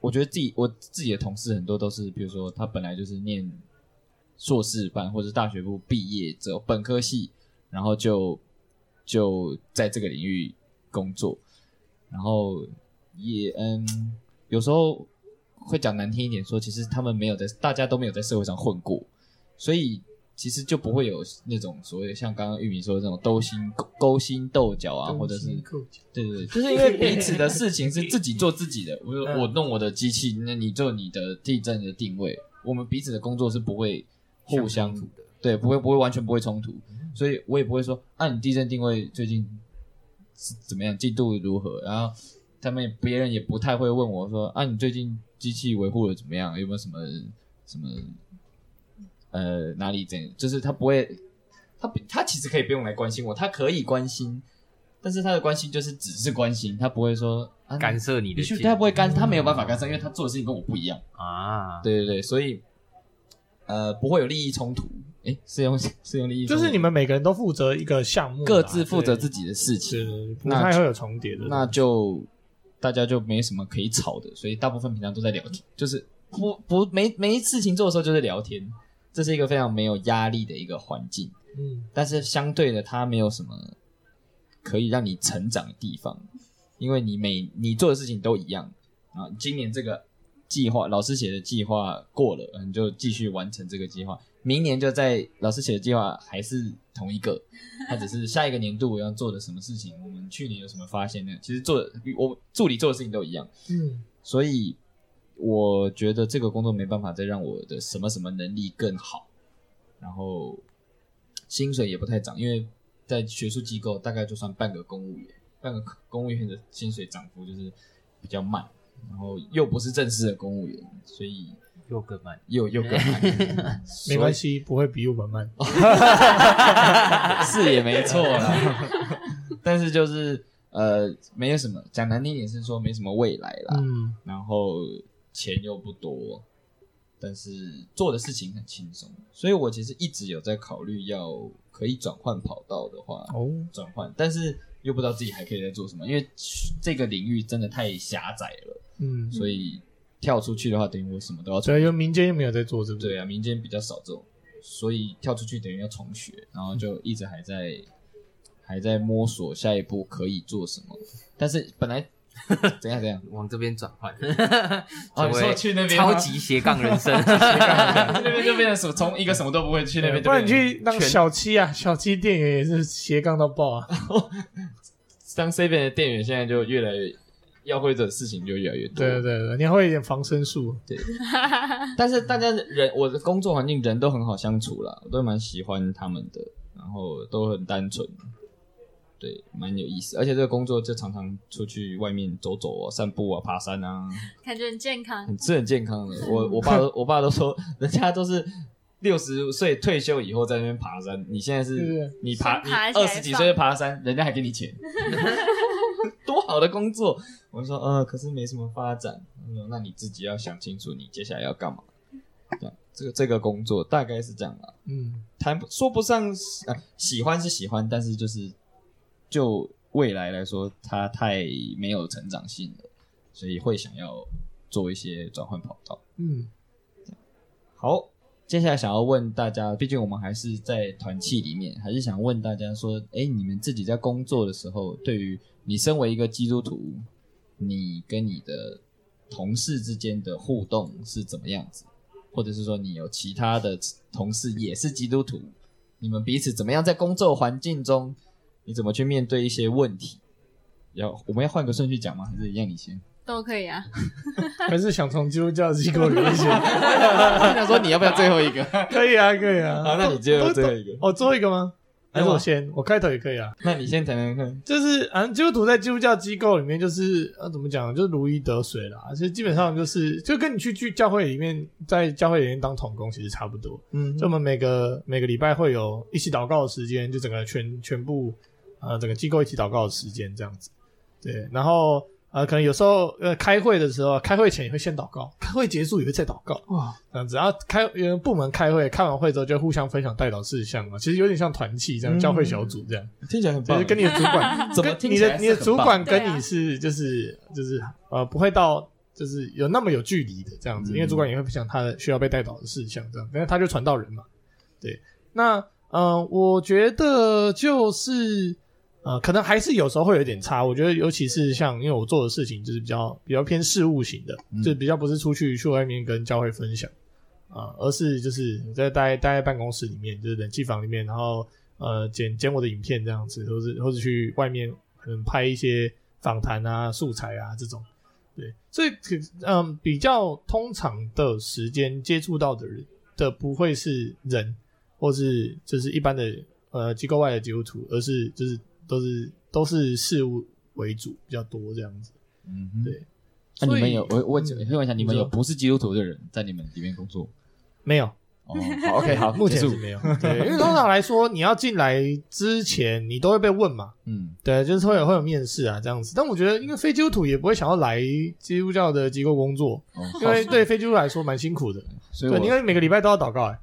我觉得自己我自己的同事很多都是，比如说他本来就是念。硕士班或者大学部毕业之后，本科系，然后就就在这个领域工作，然后也嗯，有时候会讲难听一点说，其实他们没有在，大家都没有在社会上混过，所以其实就不会有那种所谓像刚刚玉米说的这种勾心勾勾心斗角啊，或者是对对对，就是因为彼此的事情是自己做自己的，我我弄我的机器，那你做你的地震的定位，我们彼此的工作是不会。互相对，不会不会完全不会冲突，所以我也不会说啊，你地震定位最近是怎么样，进度如何？然后他们别人也不太会问我说啊，你最近机器维护的怎么样？有没有什么什么呃哪里怎样？就是他不会，他他其实可以不用来关心我，他可以关心，但是他的关心就是只是关心，他不会说、啊、干涉你的，他不会干，他没有办法干涉，因为他做的事情跟我不一样啊。对对对，所以。呃，不会有利益冲突。哎，是用是用利益，就是你们每个人都负责一个项目，各自负责自己的事情，不太会有重叠的。那就大家就没什么可以吵的，所以大部分平常都在聊天，就是不不没没事情做的时候就是聊天，这是一个非常没有压力的一个环境。嗯，但是相对的，它没有什么可以让你成长的地方，因为你每你做的事情都一样啊。今年这个。计划老师写的计划过了，你就继续完成这个计划。明年就在老师写的计划还是同一个，他只是下一个年度我要做的什么事情。我们去年有什么发现呢？其实做的我助理做的事情都一样。嗯，所以我觉得这个工作没办法再让我的什么什么能力更好，然后薪水也不太涨，因为在学术机构大概就算半个公务员，半个公务员的薪水涨幅就是比较慢。然后又不是正式的公务员，所以又更慢，又又更慢。没关系，不会比我们慢，[LAUGHS] 是也没错啦。[LAUGHS] 但是就是呃，没有什么，讲难听点是说没什么未来啦。嗯，然后钱又不多，但是做的事情很轻松，所以我其实一直有在考虑要可以转换跑道的话，哦，转换，但是又不知道自己还可以在做什么，因为这个领域真的太狭窄了。嗯，所以跳出去的话，等于我什么都要做。对，因为民间又没有在做这个。对啊，民间比较少这种，所以跳出去等于要重学，然后就一直还在、嗯、还在摸索下一步可以做什么。但是本来 [LAUGHS] 怎样怎样往这边转换，[LAUGHS] 哦，你说去那边超级斜杠人生，[LAUGHS] 那边就变成什么从一个什么都不会去那边，不然你去当小七啊，小七店员也是斜杠到爆啊。当 C 边的店员现在就越来越。要会的事情就越来越多。对对对，你还会一点防身术。对，但是大家人，我的工作环境人都很好相处啦，我都蛮喜欢他们的，然后都很单纯，对，蛮有意思。而且这个工作就常常出去外面走走啊、散步啊、爬山啊，[LAUGHS] 感觉很健康，很是很健康的。[LAUGHS] 我我爸都我爸都说，人家都是六十岁退休以后在那边爬山，你现在是，你爬，爬你二十几岁就爬山，人家还给你钱。[LAUGHS] 多好的工作！我说，呃，可是没什么发展。那你自己要想清楚，你接下来要干嘛？这样，这个这个工作大概是这样啦。嗯，谈说不上，呃，喜欢是喜欢，但是就是就未来来说，它太没有成长性了，所以会想要做一些转换跑道。嗯，好。接下来想要问大家，毕竟我们还是在团契里面，还是想问大家说，哎，你们自己在工作的时候，对于你身为一个基督徒，你跟你的同事之间的互动是怎么样子？或者是说，你有其他的同事也是基督徒，你们彼此怎么样在工作环境中，你怎么去面对一些问题？要我们要换个顺序讲吗？还是一样你先？都可以啊，[LAUGHS] 还是想从基督教机构里面先。我想说，你要不要最后一个？可以啊，可以啊。好，那你接着最后一个。哦，最后一个吗？还是我先？我开头也可以啊。那你先谈谈看。就是，反正基督徒在基督教机构里面，就是呃，怎么讲，就是如鱼得水啦。其实基本上就是，就跟你去去教会里面，在教会里面当童工其实差不多。嗯，就我们每个每个礼拜会有一起祷告的时间，就整个全全部呃整个机构一起祷告的时间这样子。对，然后。呃，可能有时候呃开会的时候，开会前也会先祷告，[LAUGHS] 开会结束也会再祷告，哇，这样子。然后开呃部门开会，开完会之后就互相分享代祷事项嘛，其实有点像团契这样，教会小组这样，听起来很棒。就是跟你的主管，[LAUGHS] 怎么听起来你的你的主管跟你是就是就是呃不会到就是有那么有距离的这样子，因为主管也会分享他的需要被代祷的事项这样，因为他就传道人嘛，对。那呃，我觉得就是。呃，可能还是有时候会有点差。我觉得，尤其是像因为我做的事情就是比较比较偏事务型的，嗯、就比较不是出去去外面跟教会分享啊、呃，而是就是在待待在办公室里面，就是冷气房里面，然后呃剪剪我的影片这样子，或是或者去外面可能拍一些访谈啊、素材啊这种。对，所以嗯、呃，比较通常的时间接触到的人的不会是人，或是就是一般的呃机构外的基督徒，而是就是。都是都是事务为主比较多这样子，嗯哼，对。那、啊、你们有我我可以问一下，你们有不是基督徒的人在你们里面工作？没有。哦，好，OK，好，[LAUGHS] 目前是没有。[LAUGHS] 对，因为通常来说，你要进来之前，你都会被问嘛。嗯，对，就是会有会有面试啊这样子。但我觉得，因为非基督徒也不会想要来基督教的机构工作，哦、因为对非基督徒来说蛮辛苦的。所以，因为每个礼拜都要祷告哎，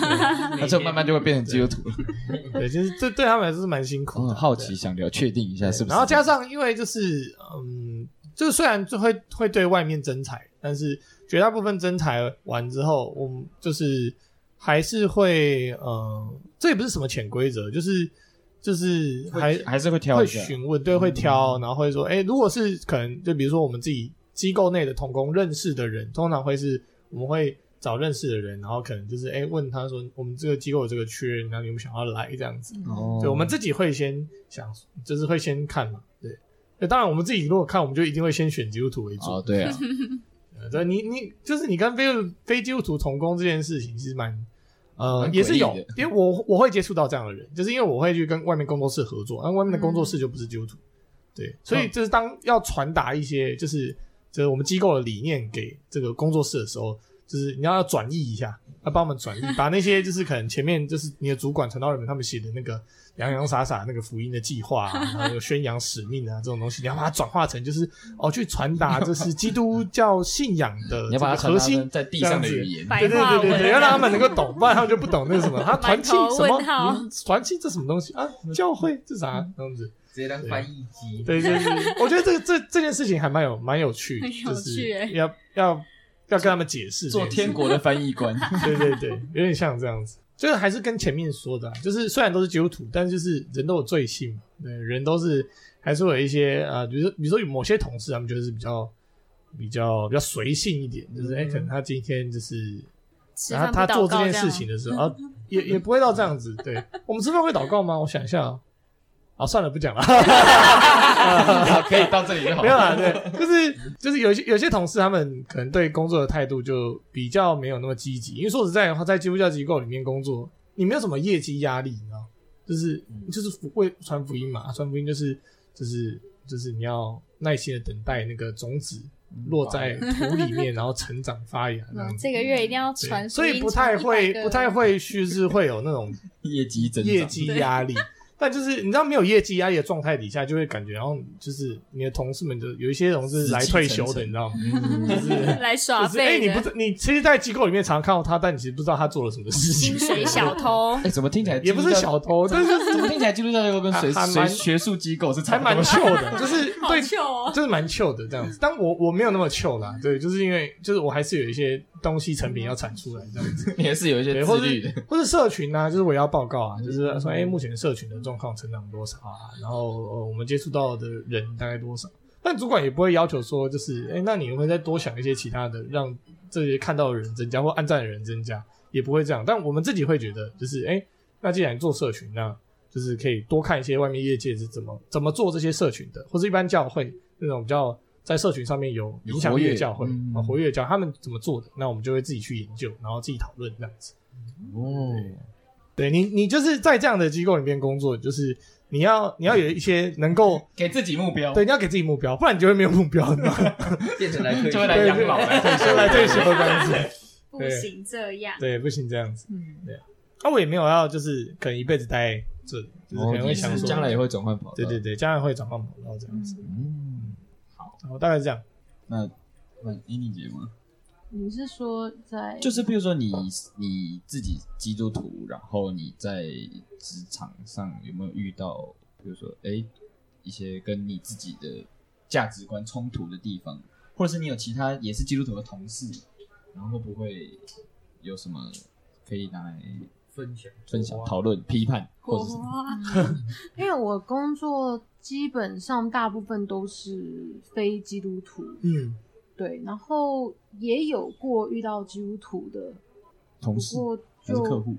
[LAUGHS] 那就慢慢就会变成基督徒了。[LAUGHS] 对，就是这对他们来说是蛮辛苦的。我很好奇，想要确定一下是不是？然后加上，因为就是嗯，就是虽然就会会对外面征才，但是。绝大部分征才完之后，我们就是还是会，嗯，这也不是什么潜规则，就是就是还还是会挑，会询问，对，会挑，然后会说，哎、欸，如果是可能，就比如说我们自己机构内的同工认识的人，通常会是我们会找认识的人，然后可能就是，哎、欸，问他说，我们这个机构有这个缺，然后你们想要来？这样子，哦，对，我们自己会先想，就是会先看嘛，对，那当然我们自己如果看，我们就一定会先选基督徒为主，哦，对啊。[LAUGHS] 对，你你就是你跟非非基督徒同工这件事情，其实蛮呃也是有，因为我我会接触到这样的人，就是因为我会去跟外面工作室合作，那外面的工作室就不是基督徒，对，所以就是当要传达一些就是就是我们机构的理念给这个工作室的时候，就是你要要转译一下，要帮我们转译，把那些就是可能前面就是你的主管传道人们他们写的那个。洋洋洒洒那个福音的计划啊，然后有宣扬使命啊，这种东西，你要把它转化成就是哦，去传达这 [LAUGHS] 是基督教信仰的这个核心在地上的语言，对对对对对，要让他们能够懂，不然他们就不懂那个什么，他团契什么，团契这什么东西啊？教会这啥这样子？直接当翻译机。对对对，我觉得这个这这件事情还蛮有蛮有趣，就是要要要跟他们解释，做天国的翻译官。[LAUGHS] 对对对，有点像这样子。就是还是跟前面说的、啊，就是虽然都是基督徒，但就是人都有罪性嘛，对，人都是还是会有一些啊、呃，比如说比如说有某些同事，他们就是比较比较比较随性一点，就是哎、嗯欸，可能他今天就是，然后他做这件事情的时候啊，也也不会到这样子。对，我们吃饭会祷告吗？我想一下算了，不讲了。[LAUGHS] 可以到这里就好。没有啦，对，就是就是有些有些同事，他们可能对工作的态度就比较没有那么积极。因为说实在的话，在基督教机构里面工作，你没有什么业绩压力，你知道，就是就是为传福音嘛，传福音就是就是就是你要耐心的等待那个种子落在土里面，然后成长发芽这个月一定要传，所以不太会不太会就是会有那种 [LAUGHS] 业绩增业绩压力。但就是你知道没有业绩压力的状态底下，就会感觉，然后就是你的同事们就有一些同事来退休的，你知道吗？就是 [LAUGHS] 来耍废。哎，你不是你其实，在机构里面常常看到他，但你其实不知道他做了什么事情。薪水小偷。哎，怎么听起来也不是小偷，但是怎么听起来基督教机构跟学学学术机构是还蛮 chill 的，就是 [LAUGHS] 对，就是蛮 chill 的这样子。但我我没有那么 chill 啦，对，就是因为就是我还是有一些东西成品要产出来这样子，[LAUGHS] 也是有一些自律的，或者社群啊，就是我要报告啊，就是说哎，目前社群的状况成长多少啊？然后呃，我们接触到的人大概多少？但主管也不会要求说，就是哎，那你会再多想一些其他的，让这些看到的人增加或按赞的人增加，也不会这样。但我们自己会觉得，就是哎，那既然做社群，那就是可以多看一些外面业界是怎么怎么做这些社群的，或是一般教会那种比较。在社群上面有影响力的教会啊，活跃教他们怎么做的，那我们就会自己去研究，然后自己讨论这样子。哦，对你，你就是在这样的机构里面工作，就是你要你要有一些能够 [LAUGHS] 给自己目标，对，你要给自己目标，不然你就会没有目标，你知道吗？变成来退休 [LAUGHS] 就会来养老 [LAUGHS] 来退休来退休这样子。不行这样，对，不行这样子。嗯，对啊，那我也没有要，就是可能一辈子待在这里，就是可能会想说，将来也会转换跑道。对对对，将来会转换跑道这样子。嗯，好，我大概是这样。那那伊妮姐吗？你是说在就是比如说你你自己基督徒，然后你在职场上有没有遇到，比如说哎、欸、一些跟你自己的价值观冲突的地方，或者是你有其他也是基督徒的同事？然后会不会有什么可以拿来分享、分享、讨论、批判，或者是什么？[LAUGHS] 因为我工作基本上大部分都是非基督徒，嗯，对，然后也有过遇到基督徒的同事，不过就还是客户。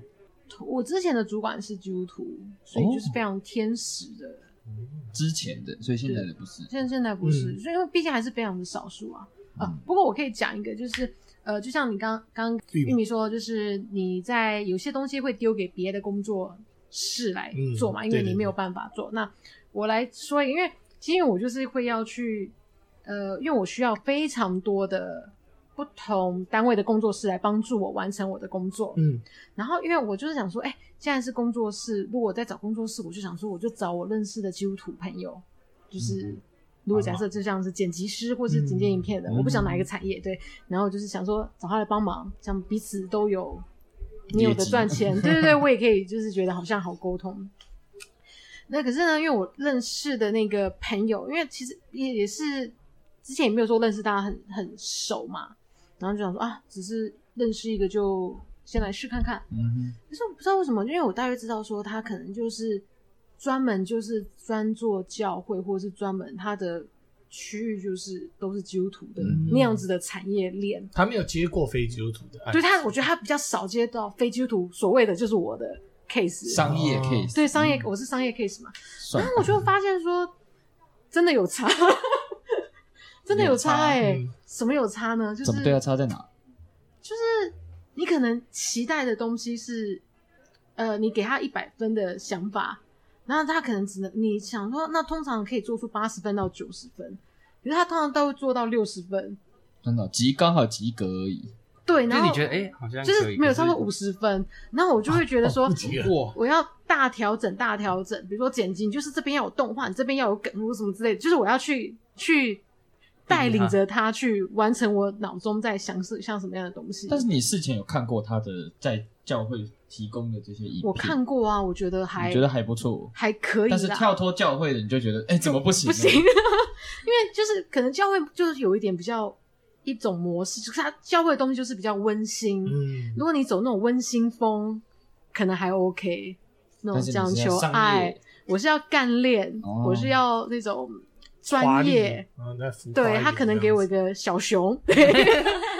我之前的主管是基督徒，所以就是非常天使的。哦、之前的，所以现在的不是。现现在不是，嗯、所以因为毕竟还是非常的少数啊。啊，嗯、不过我可以讲一个，就是。呃，就像你刚刚玉米说，就是你在有些东西会丢给别的工作室来做嘛，嗯、因为你没有办法做。对对对，那我来说一个，因为其实我就是会要去，呃，因为我需要非常多的不同单位的工作室来帮助我完成我的工作。嗯，然后因为我就是想说，哎、欸，既然是工作室，如果我在找工作室，我就想说，我就找我认识的基督徒朋友，就是。嗯如果假设就像是剪辑师或是剪接影片的，嗯、我不想哪一个产业，对，然后就是想说找他来帮忙，像彼此都有你有的赚钱，[LAUGHS] 对对对，我也可以就是觉得好像好沟通。那可是呢，因为我认识的那个朋友，因为其实也也是之前也没有说认识大家很很熟嘛，然后就想说啊，只是认识一个就先来试看看。嗯哼。可是我不知道为什么，因为我大约知道说他可能就是。专门就是专做教会，或者是专门他的区域就是都是基督徒的那样子的产业链。他没有接过非基督徒的对他，我觉得他比较少接到非基督徒所谓的就是我的 case，商业 case，对商业，我是商业 case 嘛。然后我就发现说，真的有差，[LAUGHS] 真的有差哎，什么有差呢？就是对啊，差在哪？就是你可能期待的东西是，呃，你给他一百分的想法。然后他可能只能你想说，那通常可以做出八十分到九十分，可是他通常都会做到六十分，真的及刚好及格而已。对，然后你觉得哎，好像就是没有差不多五十分，然后我就会觉得说，哇，我要大调整大调整，比如说剪辑，就是这边要有动画，你这边要有梗或什么之类的，就是我要去去带领着他去完成我脑中在想是像什么样的东西。但是你事前有看过他的在教会提供的这些影片，我看过啊，我觉得还觉得还不错，还可以。但是跳脱教会的，你就觉得哎、欸，怎么不行？不行，[LAUGHS] 因为就是可能教会就是有一点比较一种模式，就是他教会的东西就是比较温馨。嗯，如果你走那种温馨风，可能还 OK。那种讲求爱，我是要干练，哦、我是要那种专业。对，他可能给我一个小熊。[LAUGHS]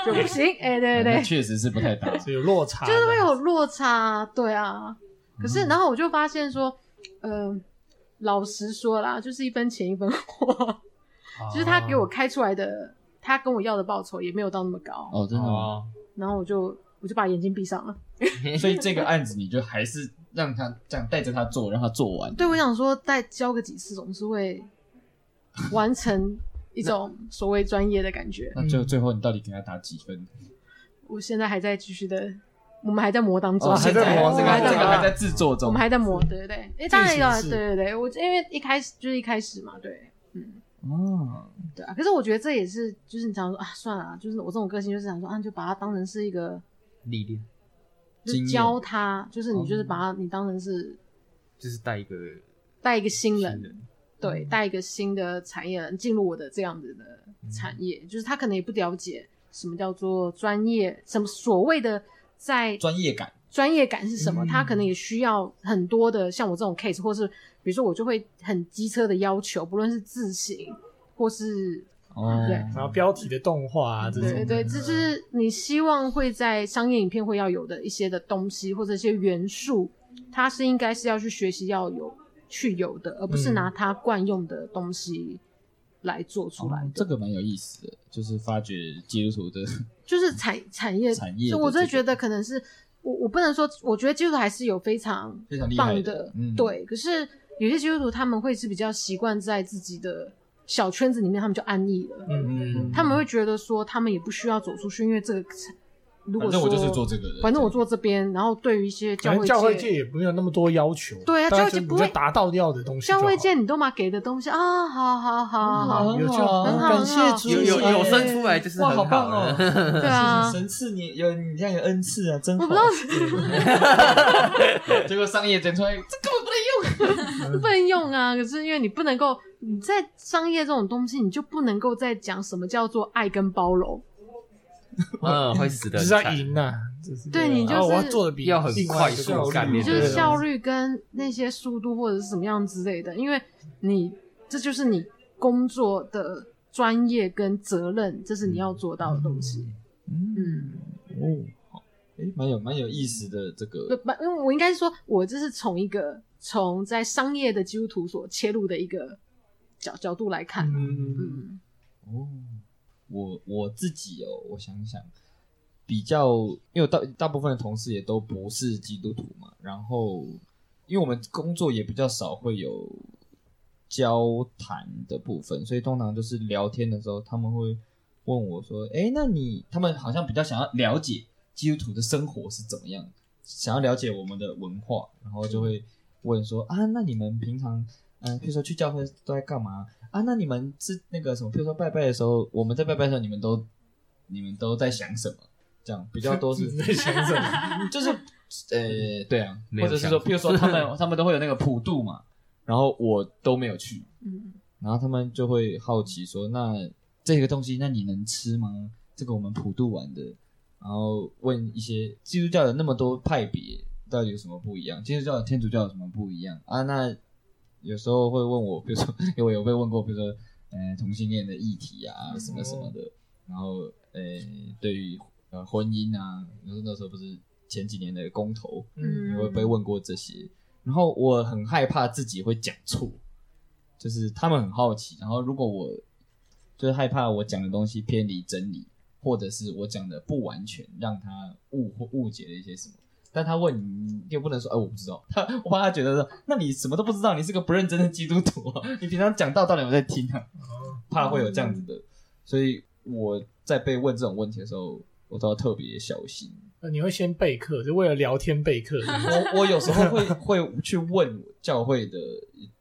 就不行，哎、欸，对对对，确实是不太大，[LAUGHS] 有落差，就是会有落差，对啊。可是，然后我就发现说，嗯、呃，老实说啦，就是一分钱一分货，啊、就是他给我开出来的，他跟我要的报酬也没有到那么高。哦，真的吗？然后我就我就把眼睛闭上了。[LAUGHS] 所以这个案子，你就还是让他这样带着他做，让他做完。对，我想说，再教个几次，总是会完成。一种所谓专业的感觉。那就最后你到底给他打几分？我现在还在继续的，我们还在磨当中，还在磨，这个这个还在制作中，我们还在磨，对对对。哎，当然要，对对对，我因为一开始就是一开始嘛，对，嗯，哦，对啊。可是我觉得这也是，就是你常说啊，算了，啊就是我这种个性，就是想说啊，就把它当成是一个历练，就教他，就是你就是把他你当成是，就是带一个带一个新人。对，带一个新的产业人进入我的这样子的产业，嗯、就是他可能也不了解什么叫做专业，什么所谓的在专业感，专业感是什么？嗯、他可能也需要很多的像我这种 case，或是比如说我就会很机车的要求，不论是字形或是哦，对，然后标题的动画啊这种，对对，这就是你希望会在商业影片会要有的一些的东西或者一些元素，它是应该是要去学习要有。去有的，而不是拿它惯用的东西来做出来的。嗯哦、这个蛮有意思的，就是发掘基督徒的，就是产产业产业。我真的觉得可能是我我不能说，我觉得基督徒还是有非常非常厉害棒的嗯对。可是有些基督徒他们会是比较习惯在自己的小圈子里面，他们就安逸了。嗯，他们会觉得说，他们也不需要走出去，因为这个如果说反正我就是做这个的，反正我做这边，然后对于一些教会反正教会界也没有那么多要求，对啊大家教会界不会就你就达到要的东西就好。教会界，你都嘛给的东西啊，好好好好，嗯有好感谢主，有有生出来就是哇，很好棒了哦！[LAUGHS] 对啊神赐你有你这样有恩赐啊，真好。我不知道 [LAUGHS] 结果商业整出来，这根本不能用。[LAUGHS] 不能用啊。可是因为你不能够你在商业这种东西，你就不能够再讲什么叫做爱跟包容。[LAUGHS] 嗯，会死的就是要赢呐，就是对你就是啊我要做的比要很另外快速就是效率跟那些速度或者是什么样之类的，因为你这就是你工作的专业跟责任，这是你要做到的东西。嗯，哦，好，诶，蛮有蛮有意思的这个。不不，因为我应该是说，我这是从一个从在商业的基督徒所切入的一个角角度来看。嗯，嗯，哦，我我自己哦，我想想，比较，因为大大部分的同事也都不是基督徒嘛，然后因为我们工作也比较少会有交谈的部分，所以通常就是聊天的时候，他们会问我说：“哎，那你他们好像比较想要了解基督徒的生活是怎么样，想要了解我们的文化，然后就会问说：啊，那你们平常，嗯、呃，比如说去教会都在干嘛？”啊，那你们是那个什么？比如说拜拜的时候，我们在拜拜的时候，你们都你们都在想什么？这样比较多是 [LAUGHS] 在想什么？[LAUGHS] 就是呃，对啊，或者是说，想譬如说他们 [LAUGHS] 他们都会有那个普渡嘛，然后我都没有去，嗯，然后他们就会好奇说，那这个东西，那你能吃吗？这个我们普渡完的，然后问一些基督教有那么多派别，到底有什么不一样？基督教、天主教有什么不一样啊？那有时候会问我，比如说，[LAUGHS] 因为我有被问过，比如说，呃，同性恋的议题啊，什么什么的，然后，呃，对于呃婚姻啊，然后那时候不是前几年的公投，嗯也会被问过这些，然后我很害怕自己会讲错，就是他们很好奇，然后如果我就是害怕我讲的东西偏离真理，或者是我讲的不完全，让他误或误解了一些什么。但他问你，你又不能说，哎，我不知道。他我怕他觉得说，那你什么都不知道，你是个不认真的基督徒啊！你平常讲道到底有在听啊？怕会有这样子的，所以我在被问这种问题的时候，我都要特别小心。那你会先备课，就为了聊天备课。[LAUGHS] 我我有时候会会去问教会的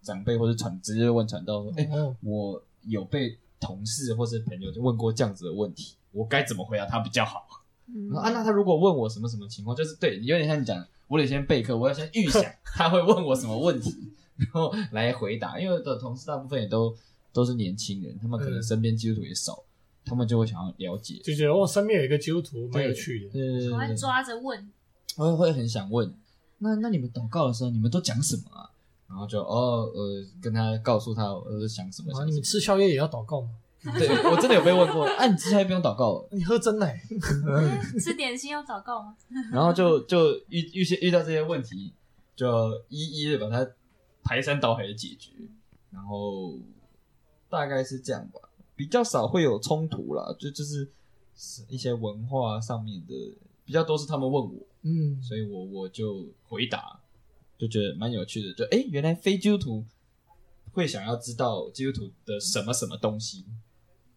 长辈或者传，直接问传道说，哎，哦我有被同事或是朋友就问过这样子的问题，我该怎么回答他比较好？嗯啊，那他如果问我什么什么情况，就是对，有点像你讲，我得先备课，我要先预想 [LAUGHS] 他会问我什么问题，然后来回答。因为我的同事大部分也都都是年轻人，他们可能身边基督徒也少，他们就会想要了解，就觉得我身边有一个基督徒蛮有趣的。对我会抓着问，我会很想问，那那你们祷告的时候，你们都讲什么啊？然后就哦呃，跟他告诉他我是想什么。啊，想什么你们吃宵夜也要祷告吗？[LAUGHS] 对我真的有被问过，啊，你吃宵夜不用祷告了，你喝真奶？[LAUGHS] 吃点心要祷告吗？[LAUGHS] 然后就就遇遇些遇到这些问题，就一一的把它排山倒海的解决，然后大概是这样吧，比较少会有冲突啦，就就是一些文化上面的比较多是他们问我，嗯，所以我我就回答，就觉得蛮有趣的，就哎，原来非基督徒会想要知道基督徒的什么什么东西，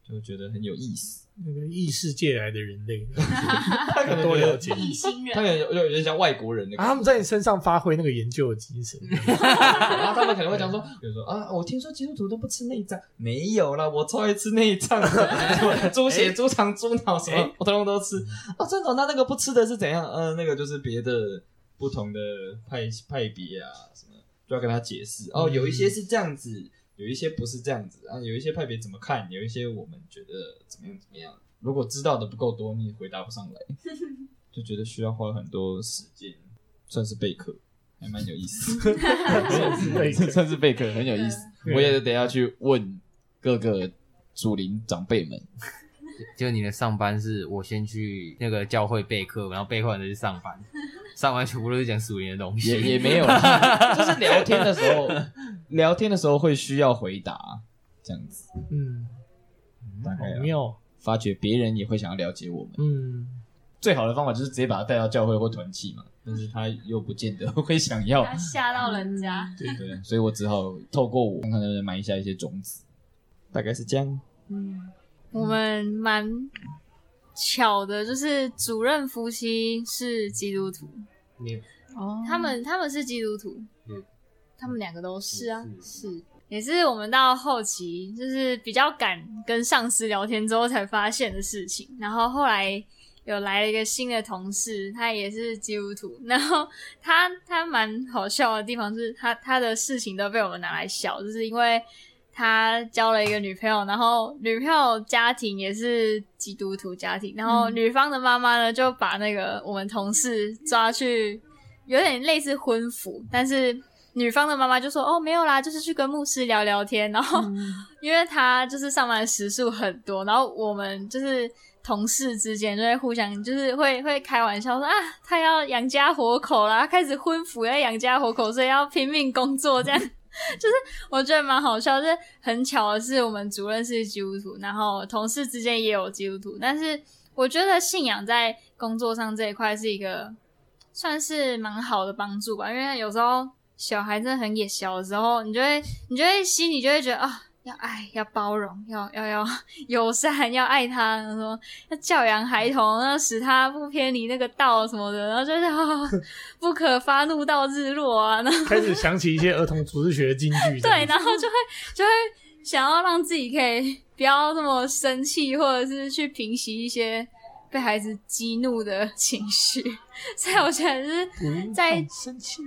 就觉得很有意思。那个异世界来的人类，[LAUGHS] 他可能多了解异星他可，能有有点像外国人的啊，他们在你身上发挥那个研究的精神。[LAUGHS] 然后他们可能会讲说，比如说啊，我听说基督徒都不吃内脏，没有啦，我超爱吃内脏的，[LAUGHS] 猪血、猪肠、猪脑什么，我通通都吃。哦，真的？那那个不吃的是怎样？嗯、呃，那个就是别的不同的派派别啊，什么就要跟他解释。哦，有一些是这样子，有一些不是这样子啊，有一些派别怎么看，有一些我们觉得怎么样怎么样。如果知道的不够多，你回答不上来，[LAUGHS] 就觉得需要花很多时间，算是备课。还蛮有意思，[LAUGHS] 算是备课算是备课，很有意思。我也得要去问各个祖灵长辈们。就你的上班是我先去那个教会备课，然后备课完再去上班，上完全部都是讲属灵的东西，也也没有啦，[LAUGHS] 就是聊天的时候，[LAUGHS] 聊天的时候会需要回答这样子，嗯，大概啊。好妙。发觉别人也会想要了解我们。嗯，最好的方法就是直接把他带到教会或团契嘛，但是他又不见得会想要，他吓到人家，对对，所以我只好透过我看看能不能埋下一些种子，大概是这样。嗯，我们蛮巧的，就是主任夫妻是基督徒，你哦，他们他们是基督徒，嗯。他们两个都是啊，是是，也是我们到后期就是比较敢跟上司聊天之后才发现的事情。然后后来有来了一个新的同事，他也是基督徒，然后他他蛮好笑的地方是他他的事情都被我们拿来笑，就是因为他交了一个女朋友，然后女朋友家庭也是基督徒家庭，然后女方的妈妈呢就把那个我们同事抓去，有点类似婚服，但是。女方的妈妈就说：“哦，没有啦，就是去跟牧师聊聊天。然后，嗯 [LAUGHS] 因为他就是上班时数很多，然后我们就是同事之间就会互相就是会会开玩笑说啊，他要养家活口啦，开始婚服要养家活口，所以要拼命工作。这样 [LAUGHS] 就是我觉得蛮好笑。就是很巧的是，我们主任是基督徒，然后同事之间也有基督徒，但是我觉得信仰在工作上这一块是一个算是蛮好的帮助吧，因为有时候。”小孩真的很野小的时候，你就会，你就会心里就会觉得啊、要爱，要包容，要要要 [LAUGHS] 友善，要爱他，然后说要教养孩童，要使他不偏离那个道什么的，然后就是 [LAUGHS] 啊、哦，不可发怒到日落啊，然后开始想起一些儿童组织学的金句，[LAUGHS] 对，然后就会就会想要让自己可以不要那么生气，或者是去平息一些被孩子激怒的情绪，所以我觉得是在生气。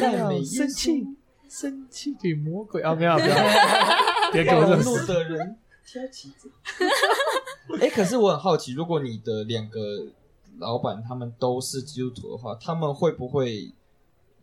赞美生气，生气给魔鬼啊！不要不要，[LAUGHS] 别给我认识的人挑起。哎、欸，可是我很好奇，如果你的两个老板他们都是基督徒的话，他们会不会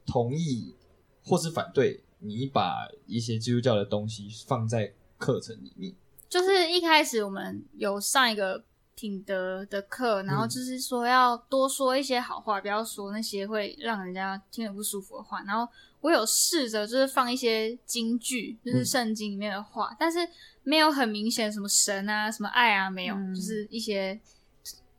同意或是反对你把一些基督教的东西放在课程里面？就是一开始我们有上一个。品德的课，然后就是说要多说一些好话，嗯、不要说那些会让人家听得不舒服的话。然后我有试着就是放一些金句，就是圣经里面的话，嗯、但是没有很明显什么神啊、什么爱啊，没有，嗯、就是一些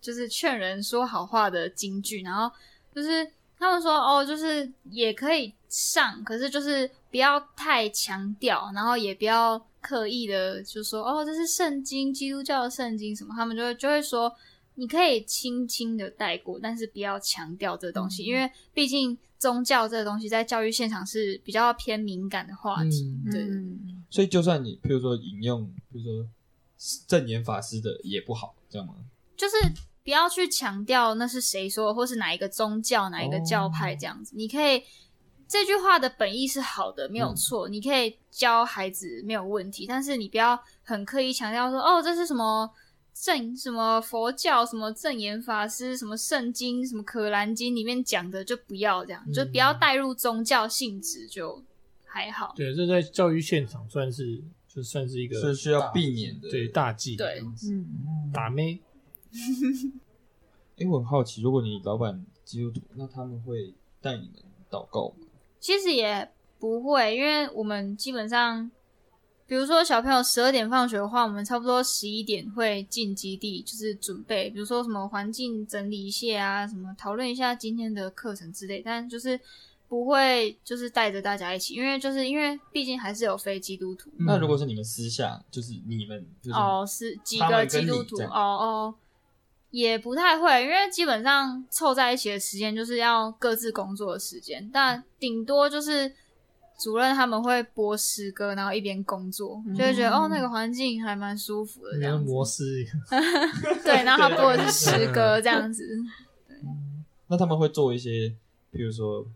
就是劝人说好话的金句。然后就是他们说哦，就是也可以上，可是就是不要太强调，然后也不要。刻意的就说哦，这是圣经，基督教的圣经什么，他们就会就会说，你可以轻轻的带过，但是不要强调这东西，嗯、因为毕竟宗教这个东西在教育现场是比较偏敏感的话题。嗯、对，所以就算你譬如说引用，比如说证言法师的也不好，这样吗？就是不要去强调那是谁说的，或是哪一个宗教、哪一个教派这样子，哦、你可以。这句话的本意是好的，没有错。嗯、你可以教孩子没有问题，但是你不要很刻意强调说，哦，这是什么正什么佛教什么正言法师什么圣经什么可兰经里面讲的，就不要这样，嗯、就不要带入宗教性质，就还好。对，这在教育现场算是就算是一个是需要避免的，对大忌。对，嗯，打咩？因为我很好奇，如果你老板基督徒，那他们会带你们祷告吗？其实也不会，因为我们基本上，比如说小朋友十二点放学的话，我们差不多十一点会进基地，就是准备，比如说什么环境整理一下啊，什么讨论一下今天的课程之类，但就是不会就是带着大家一起，因为就是因为毕竟还是有非基督徒。嗯、那如果是你们私下，就是你们哦，是几个基督徒哦哦。也不太会，因为基本上凑在一起的时间就是要各自工作的时间，但顶多就是主任他们会播诗歌，然后一边工作，就会觉得、嗯、哦，那个环境还蛮舒服的，这样摩斯 [LAUGHS] [LAUGHS] 对，然后他播的是诗歌这样子。对，那他们会做一些，譬如说，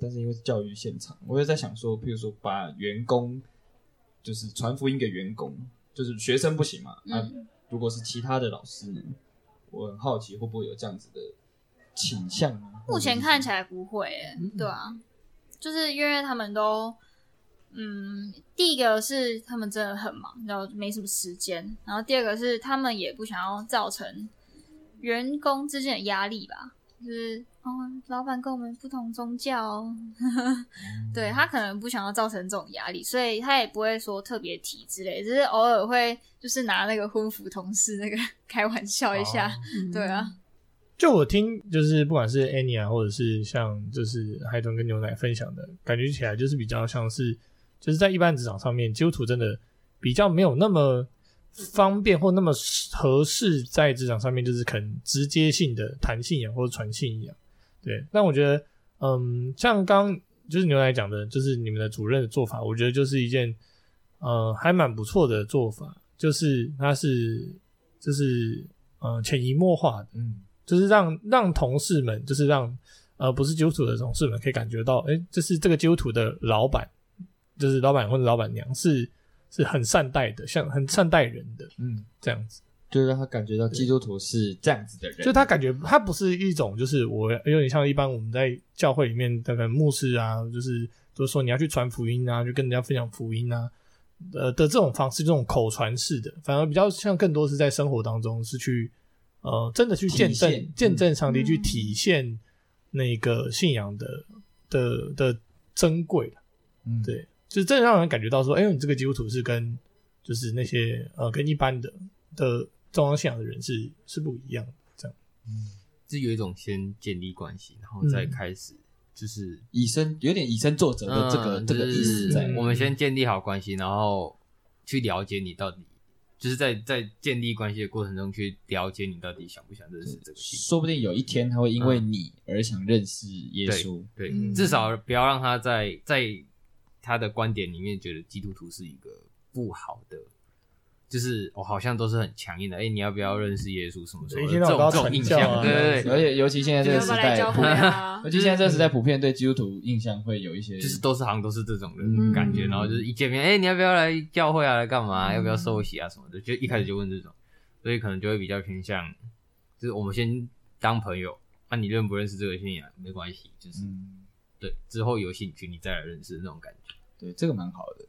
但是因为是教育现场，我也在想说，譬如说把员工就是传福音给员工，就是学生不行嘛，嗯。啊如果是其他的老师呢，我很好奇会不会有这样子的倾向呢？目前看起来不会，嗯、对啊，就是因为他们都，嗯，第一个是他们真的很忙，然后没什么时间，然后第二个是他们也不想要造成员工之间的压力吧，就是哦，老板跟我们不同宗教哦，[LAUGHS] 对，他可能不想要造成这种压力，所以他也不会说特别提之类，只是偶尔会就是拿那个婚服同事那个 [LAUGHS] 开玩笑一下，嗯对啊。就我听，就是不管是 Annie 啊，或者是像就是海豚跟牛奶分享的感觉起来，就是比较像是就是在一般职场上面，基督徒真的比较没有那么方便或那么合适在职场上面，就是肯直接性的谈信仰或者传信仰。对，但我觉得，嗯，像刚就是牛奶讲的，就是你们的主任的做法，我觉得就是一件呃还蛮不错的做法，就是他是就是呃潜移默化的，嗯。就是让让同事们，就是让呃不是基督徒的同事们可以感觉到，哎、欸，就是这个基督徒的老板，就是老板或者老板娘是是很善待的，像很善待人的，嗯，这样子，就让他感觉到基督徒是这样子的人，就他感觉他不是一种就是我有点像一般我们在教会里面的牧师啊，就是都说你要去传福音啊，就跟人家分享福音啊，呃的这种方式，这种口传式的，反而比较像更多是在生活当中是去。呃，真的去见证见证上帝，去体现那个信仰的、嗯、的的珍贵，嗯，对，就是真的让人感觉到说，哎、欸，你这个基督徒是跟就是那些呃跟一般的的中央信仰的人是是不一样的，这样，嗯，是有一种先建立关系，然后再开始就是以身有点以身作则的这个、嗯、这个意思在、嗯，我们先建立好关系，然后去了解你到底。就是在在建立关系的过程中去了解你到底想不想认识这个信，说不定有一天他会因为你而想认识耶稣。嗯、对，对，至少不要让他在在他的观点里面觉得基督徒是一个不好的。就是我、哦、好像都是很强硬的，哎、欸，你要不要认识耶稣什么什么的？这种这种印象，对对对，而且 [LAUGHS] 尤其现在这个时代，啊、尤其现在这个时代，普遍对基督徒印象会有一些，就是都是好像都是这种的感觉，嗯、然后就是一见面，哎、欸，你要不要来教会啊？来干嘛？要不要受洗啊？什么的，就一开始就问这种，所以可能就会比较偏向，就是我们先当朋友，那、啊、你认不认识这个信仰没关系，就是、嗯、对，之后有兴趣你再来认识那种感觉，对，这个蛮好的。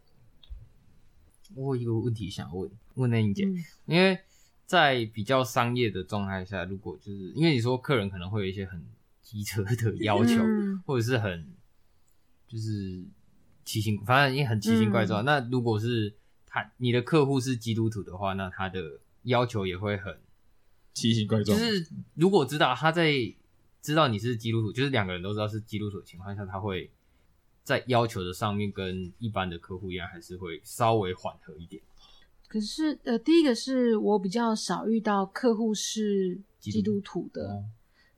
我有一个问题想问问那英姐，嗯、因为在比较商业的状态下，如果就是因为你说客人可能会有一些很机车的要求，嗯、或者是很就是奇形，反正也很奇形怪状。嗯、那如果是他你的客户是基督徒的话，那他的要求也会很奇形怪状。就是如果知道他在知道你是基督徒，就是两个人都知道是基督徒的情况下，他会。在要求的上面跟一般的客户一样，还是会稍微缓和一点。可是，呃，第一个是我比较少遇到客户是基督徒的，嗯、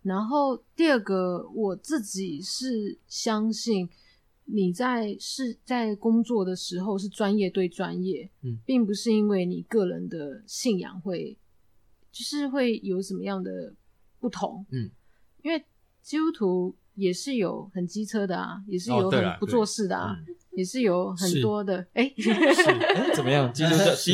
然后第二个我自己是相信你在是在工作的时候是专业对专业，嗯，并不是因为你个人的信仰会就是会有什么样的不同，嗯，因为基督徒。也是有很机车的啊，也是有很不做事的啊，哦、也是有很多的。哎，怎么样？[LAUGHS] 机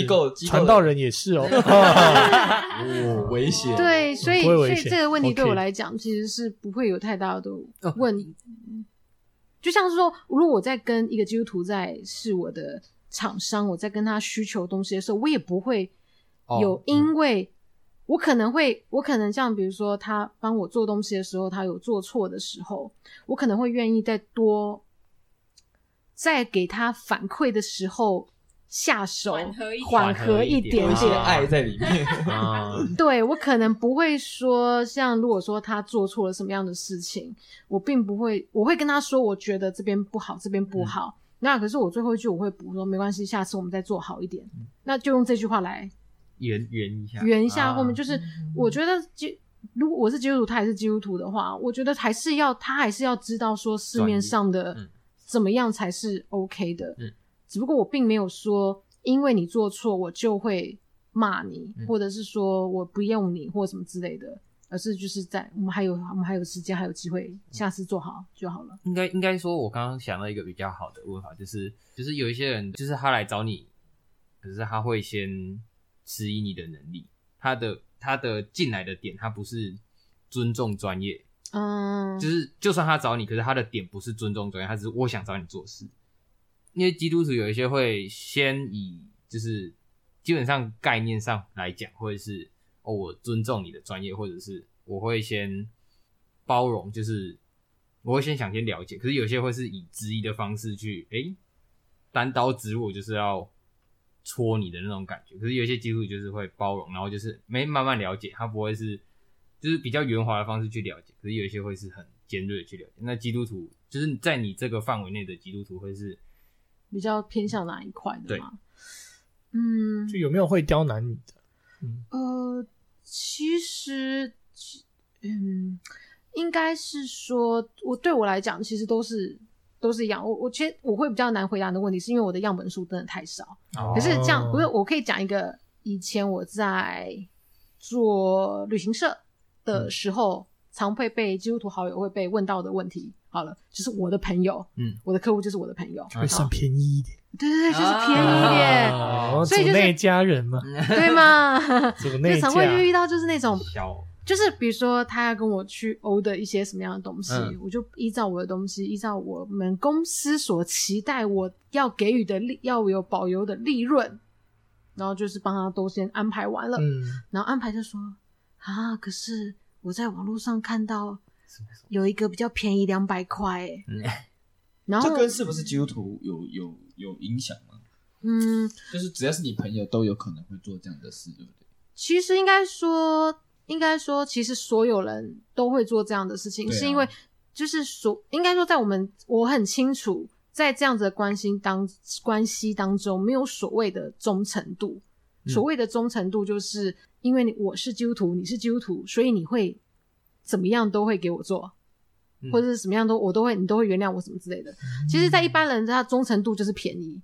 构机构。传道人也是哦，[LAUGHS] 哦，危险。对，所以所以这个问题对我来讲，其实是不会有太大的问就像是说，如果我在跟一个基督徒在是我的厂商，我在跟他需求东西的时候，我也不会有因为、我可能会，我可能像比如说，他帮我做东西的时候，他有做错的时候，我可能会愿意再多，在给他反馈的时候下手，缓和一点点，有些爱在里面。[LAUGHS] 对，我可能不会说，像如果说他做错了什么样的事情，我并不会，我会跟他说，我觉得这边不好，这边不好。嗯、那可是我最后一句我会补说，没关系，下次我们再做好一点。嗯、那就用这句话来。圆圆一下，圆一下后面就是，我觉得基如果我是基督徒，他也是基督徒的话，我觉得还是要他还是要知道说市面上的怎么样才是 OK 的。嗯，只不过我并没有说，因为你做错我就会骂你，嗯、或者是说我不用你或什么之类的，而是就是在我们还有我们还有时间还有机会，下次做好就好了。应该应该说，我刚刚想到一个比较好的问法，就是就是有一些人就是他来找你，可是他会先。质疑你的能力，他的他的进来的点，他不是尊重专业，嗯，就是就算他找你，可是他的点不是尊重专业，他只是我想找你做事。因为基督徒有一些会先以就是基本上概念上来讲，或者是哦，我尊重你的专业，或者是我会先包容，就是我会先想先了解，可是有些会是以质疑的方式去，诶、单刀直入，就是要戳你的那种感觉。可是有些基督徒就是会包容，然后就是没慢慢了解，他不会是就是比较圆滑的方式去了解。可是有一些会是很尖锐的去了解。那基督徒就是在你这个范围内的基督徒会是比较偏向哪一块的吗？对嗯，就有没有会刁难你的？嗯，呃，其实，嗯，应该是说，我对我来讲，其实都是都是一样。我我觉得我会比较难回答你的问题，是因为我的样本数真的太少。哦、可是这样，不是我可以讲一个，以前我在做旅行社的时候，嗯、常会被基督徒好友会被问到的问题。好了，就是我的朋友，嗯，我的客户就是我的朋友，会算便宜一点。对对对，就是便宜一点，哦、所以就是那家人嘛，对吗？[LAUGHS] 就常会遇到就是那种，就是比如说他要跟我去欧的一些什么样的东西，嗯、我就依照我的东西，依照我们公司所期待我要给予的利，要有保留的利润，然后就是帮他都先安排完了，嗯，然后安排就说啊，可是我在网络上看到有一个比较便宜两百块，嗯。[LAUGHS] 然后这跟是不是基督徒有有有影响吗？嗯，就是只要是你朋友都有可能会做这样的事，对不对？其实应该说，应该说，其实所有人都会做这样的事情，啊、是因为就是所应该说，在我们我很清楚，在这样子的关心当关系当中，没有所谓的忠诚度。嗯、所谓的忠诚度，就是因为你我是基督徒，你是基督徒，所以你会怎么样都会给我做。或者是什么样都我都会，你都会原谅我什么之类的。嗯、其实，在一般人，他忠诚度就是便宜，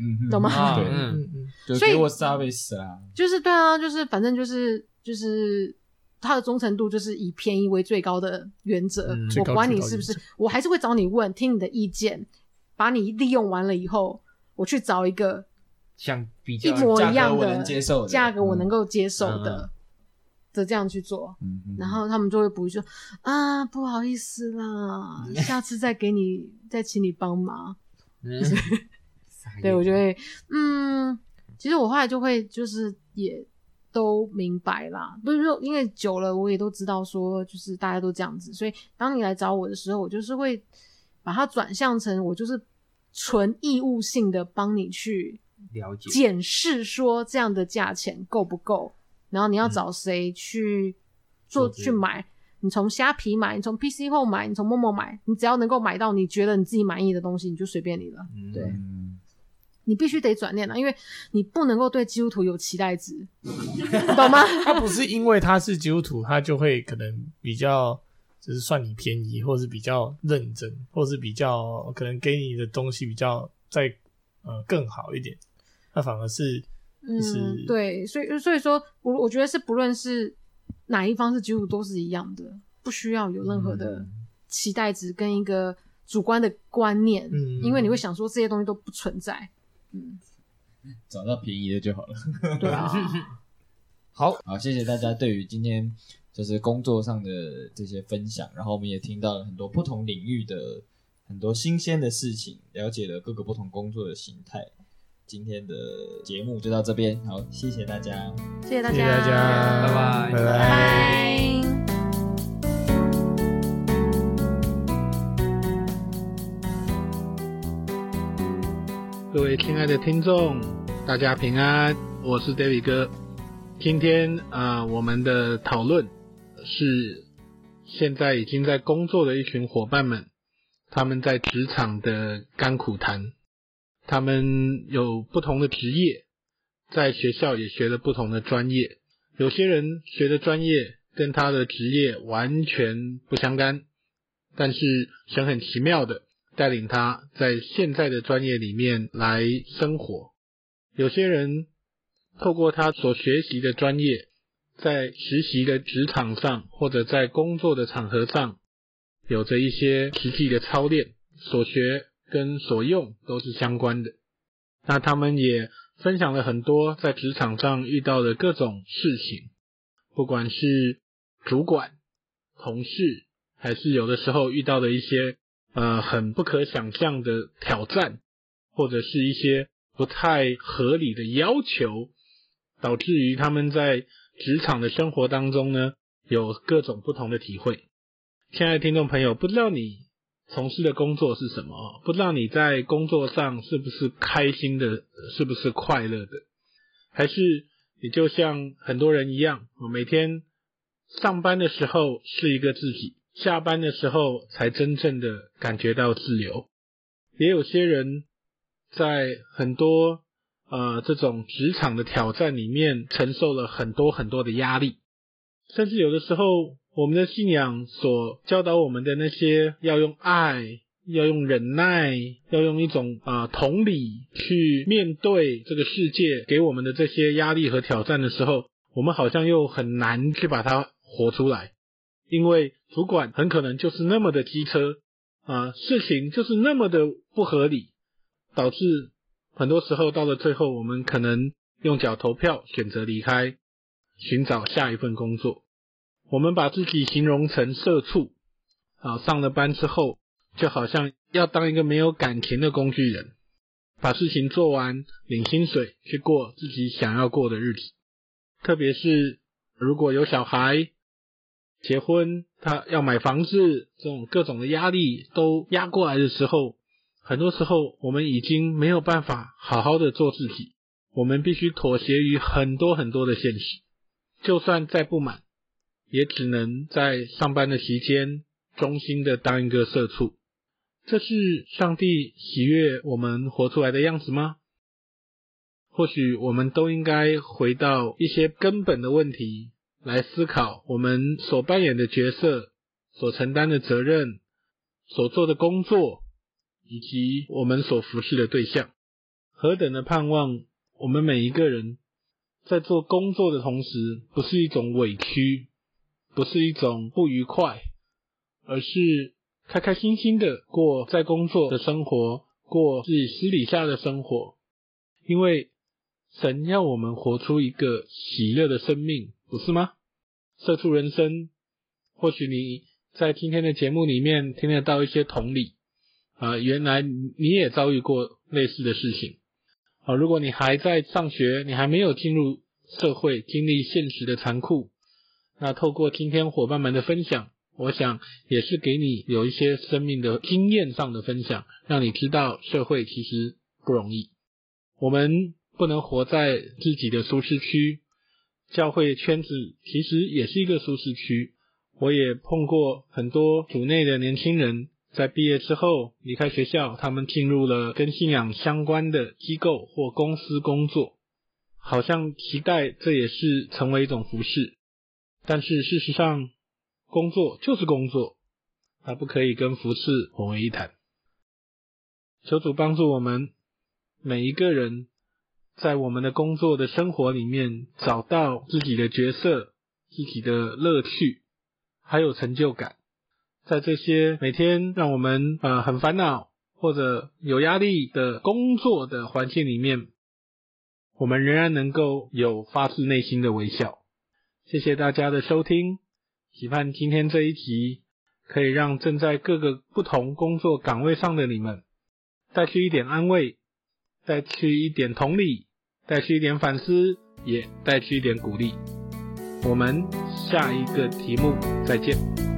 嗯，懂吗？啊、对，嗯嗯，所以我 service 啦，就是对啊，就是反正就是就是他的忠诚度就是以便宜为最高的原则。嗯、我管你是不是，我还是会找你问，听你的意见，把你利用完了以后，我去找一个像比较一模一样的价格我能够接受的。的这样去做，嗯、然后他们就会补一句说啊，不好意思啦，[LAUGHS] 下次再给你，再请你帮忙。嗯、[LAUGHS] 对，我就会，嗯，其实我后来就会就是也都明白啦，不是说因为久了我也都知道说就是大家都这样子，所以当你来找我的时候，我就是会把它转向成我就是纯义务性的帮你去了解检视说这样的价钱够不够。然后你要找谁去做、嗯、去买？你从虾皮买，你从 PC 后买，你从 Momo 买，你只要能够买到你觉得你自己满意的东西，你就随便你了。对，嗯、你必须得转念了，因为你不能够对基督徒有期待值，懂吗？[LAUGHS] 他不是因为他是基督徒，他就会可能比较就是算你便宜，或是比较认真，或是比较可能给你的东西比较再呃更好一点。那反而是。嗯，对，所以所以说，我我觉得是不论是哪一方是基督徒都是一样的，不需要有任何的期待值跟一个主观的观念，嗯，因为你会想说这些东西都不存在，嗯，找到便宜的就好了，[LAUGHS] 对啊，[LAUGHS] 好好，谢谢大家对于今天就是工作上的这些分享，然后我们也听到了很多不同领域的很多新鲜的事情，了解了各个不同工作的形态。今天的节目就到这边，好，谢谢大家，谢谢大家，谢谢大家，拜拜，拜拜。拜拜。各位亲爱的听众，大家平安，我是 David 哥。今天啊、呃，我们的讨论是现在已经在工作的一群伙伴们，他们在职场的甘苦谈。他们有不同的职业，在学校也学了不同的专业。有些人学的专业跟他的职业完全不相干，但是神很奇妙的带领他在现在的专业里面来生活。有些人透过他所学习的专业，在实习的职场上或者在工作的场合上，有着一些实际的操练所学。跟所用都是相关的。那他们也分享了很多在职场上遇到的各种事情，不管是主管、同事，还是有的时候遇到的一些呃很不可想象的挑战，或者是一些不太合理的要求，导致于他们在职场的生活当中呢，有各种不同的体会。亲爱的听众朋友，不知道你从事的工作是什么？不知道你在工作上是不是开心的，是不是快乐的？还是你就像很多人一样，每天上班的时候是一个自己，下班的时候才真正的感觉到自由。也有些人在很多呃这种职场的挑战里面，承受了很多很多的压力，甚至有的时候，我们的信仰所教导我们的那些要用爱、要用忍耐、要用一种啊、同理去面对这个世界给我们的这些压力和挑战的时候，我们好像又很难去把它活出来，因为主管很可能就是那么的机车。啊，事情就是那么的不合理，导致很多时候到了最后，我们可能用脚投票选择离开，寻找下一份工作。我们把自己形容成社畜，啊，上了班之后就好像要当一个没有感情的工具人，把事情做完，领薪水，去过自己想要过的日子。特别是如果有小孩。结婚，他要买房子，这种各种的压力都压过来的时候，很多时候我们已经没有办法好好的做自己，我们必须妥协于很多很多的现实，就算再不满，也只能在上班的期间忠心的当一个社畜。这是上帝喜悦我们活出来的样子吗？或许我们都应该回到一些根本的问题。来思考我们所扮演的角色、所承担的责任、所做的工作，以及我们所服侍的对象，何等的盼望！我们每一个人在做工作的同时，不是一种委屈，不是一种不愉快，而是开开心心的过在工作的生活，过自己私底下的生活，因为神要我们活出一个喜乐的生命，不是吗？社畜人生，或许你在今天的节目里面听得到一些同理啊、原来你也遭遇过类似的事情啊、如果你还在上学，你还没有进入社会，经历现实的残酷，那透过今天伙伴们的分享，我想也是给你有一些生命的经验上的分享，让你知道社会其实不容易。我们不能活在自己的舒适区。教会圈子其实也是一个舒适区，我也碰过很多组内的年轻人，在毕业之后离开学校，他们进入了跟信仰相关的机构或公司工作，好像期待这也是成为一种服饰，但是事实上，工作就是工作，它不可以跟服饰混为一谈。求主帮助我们每一个人。在我们的工作的生活里面，找到自己的角色、自己的乐趣，还有成就感。在这些每天让我们呃很烦恼或者有压力的工作的环境里面，我们仍然能够有发自内心的微笑。谢谢大家的收听，期盼今天这一集可以让正在各个不同工作岗位上的你们带去一点安慰，带去一点同理。带去一点反思，也带去一点鼓励。我们下一个题目再见。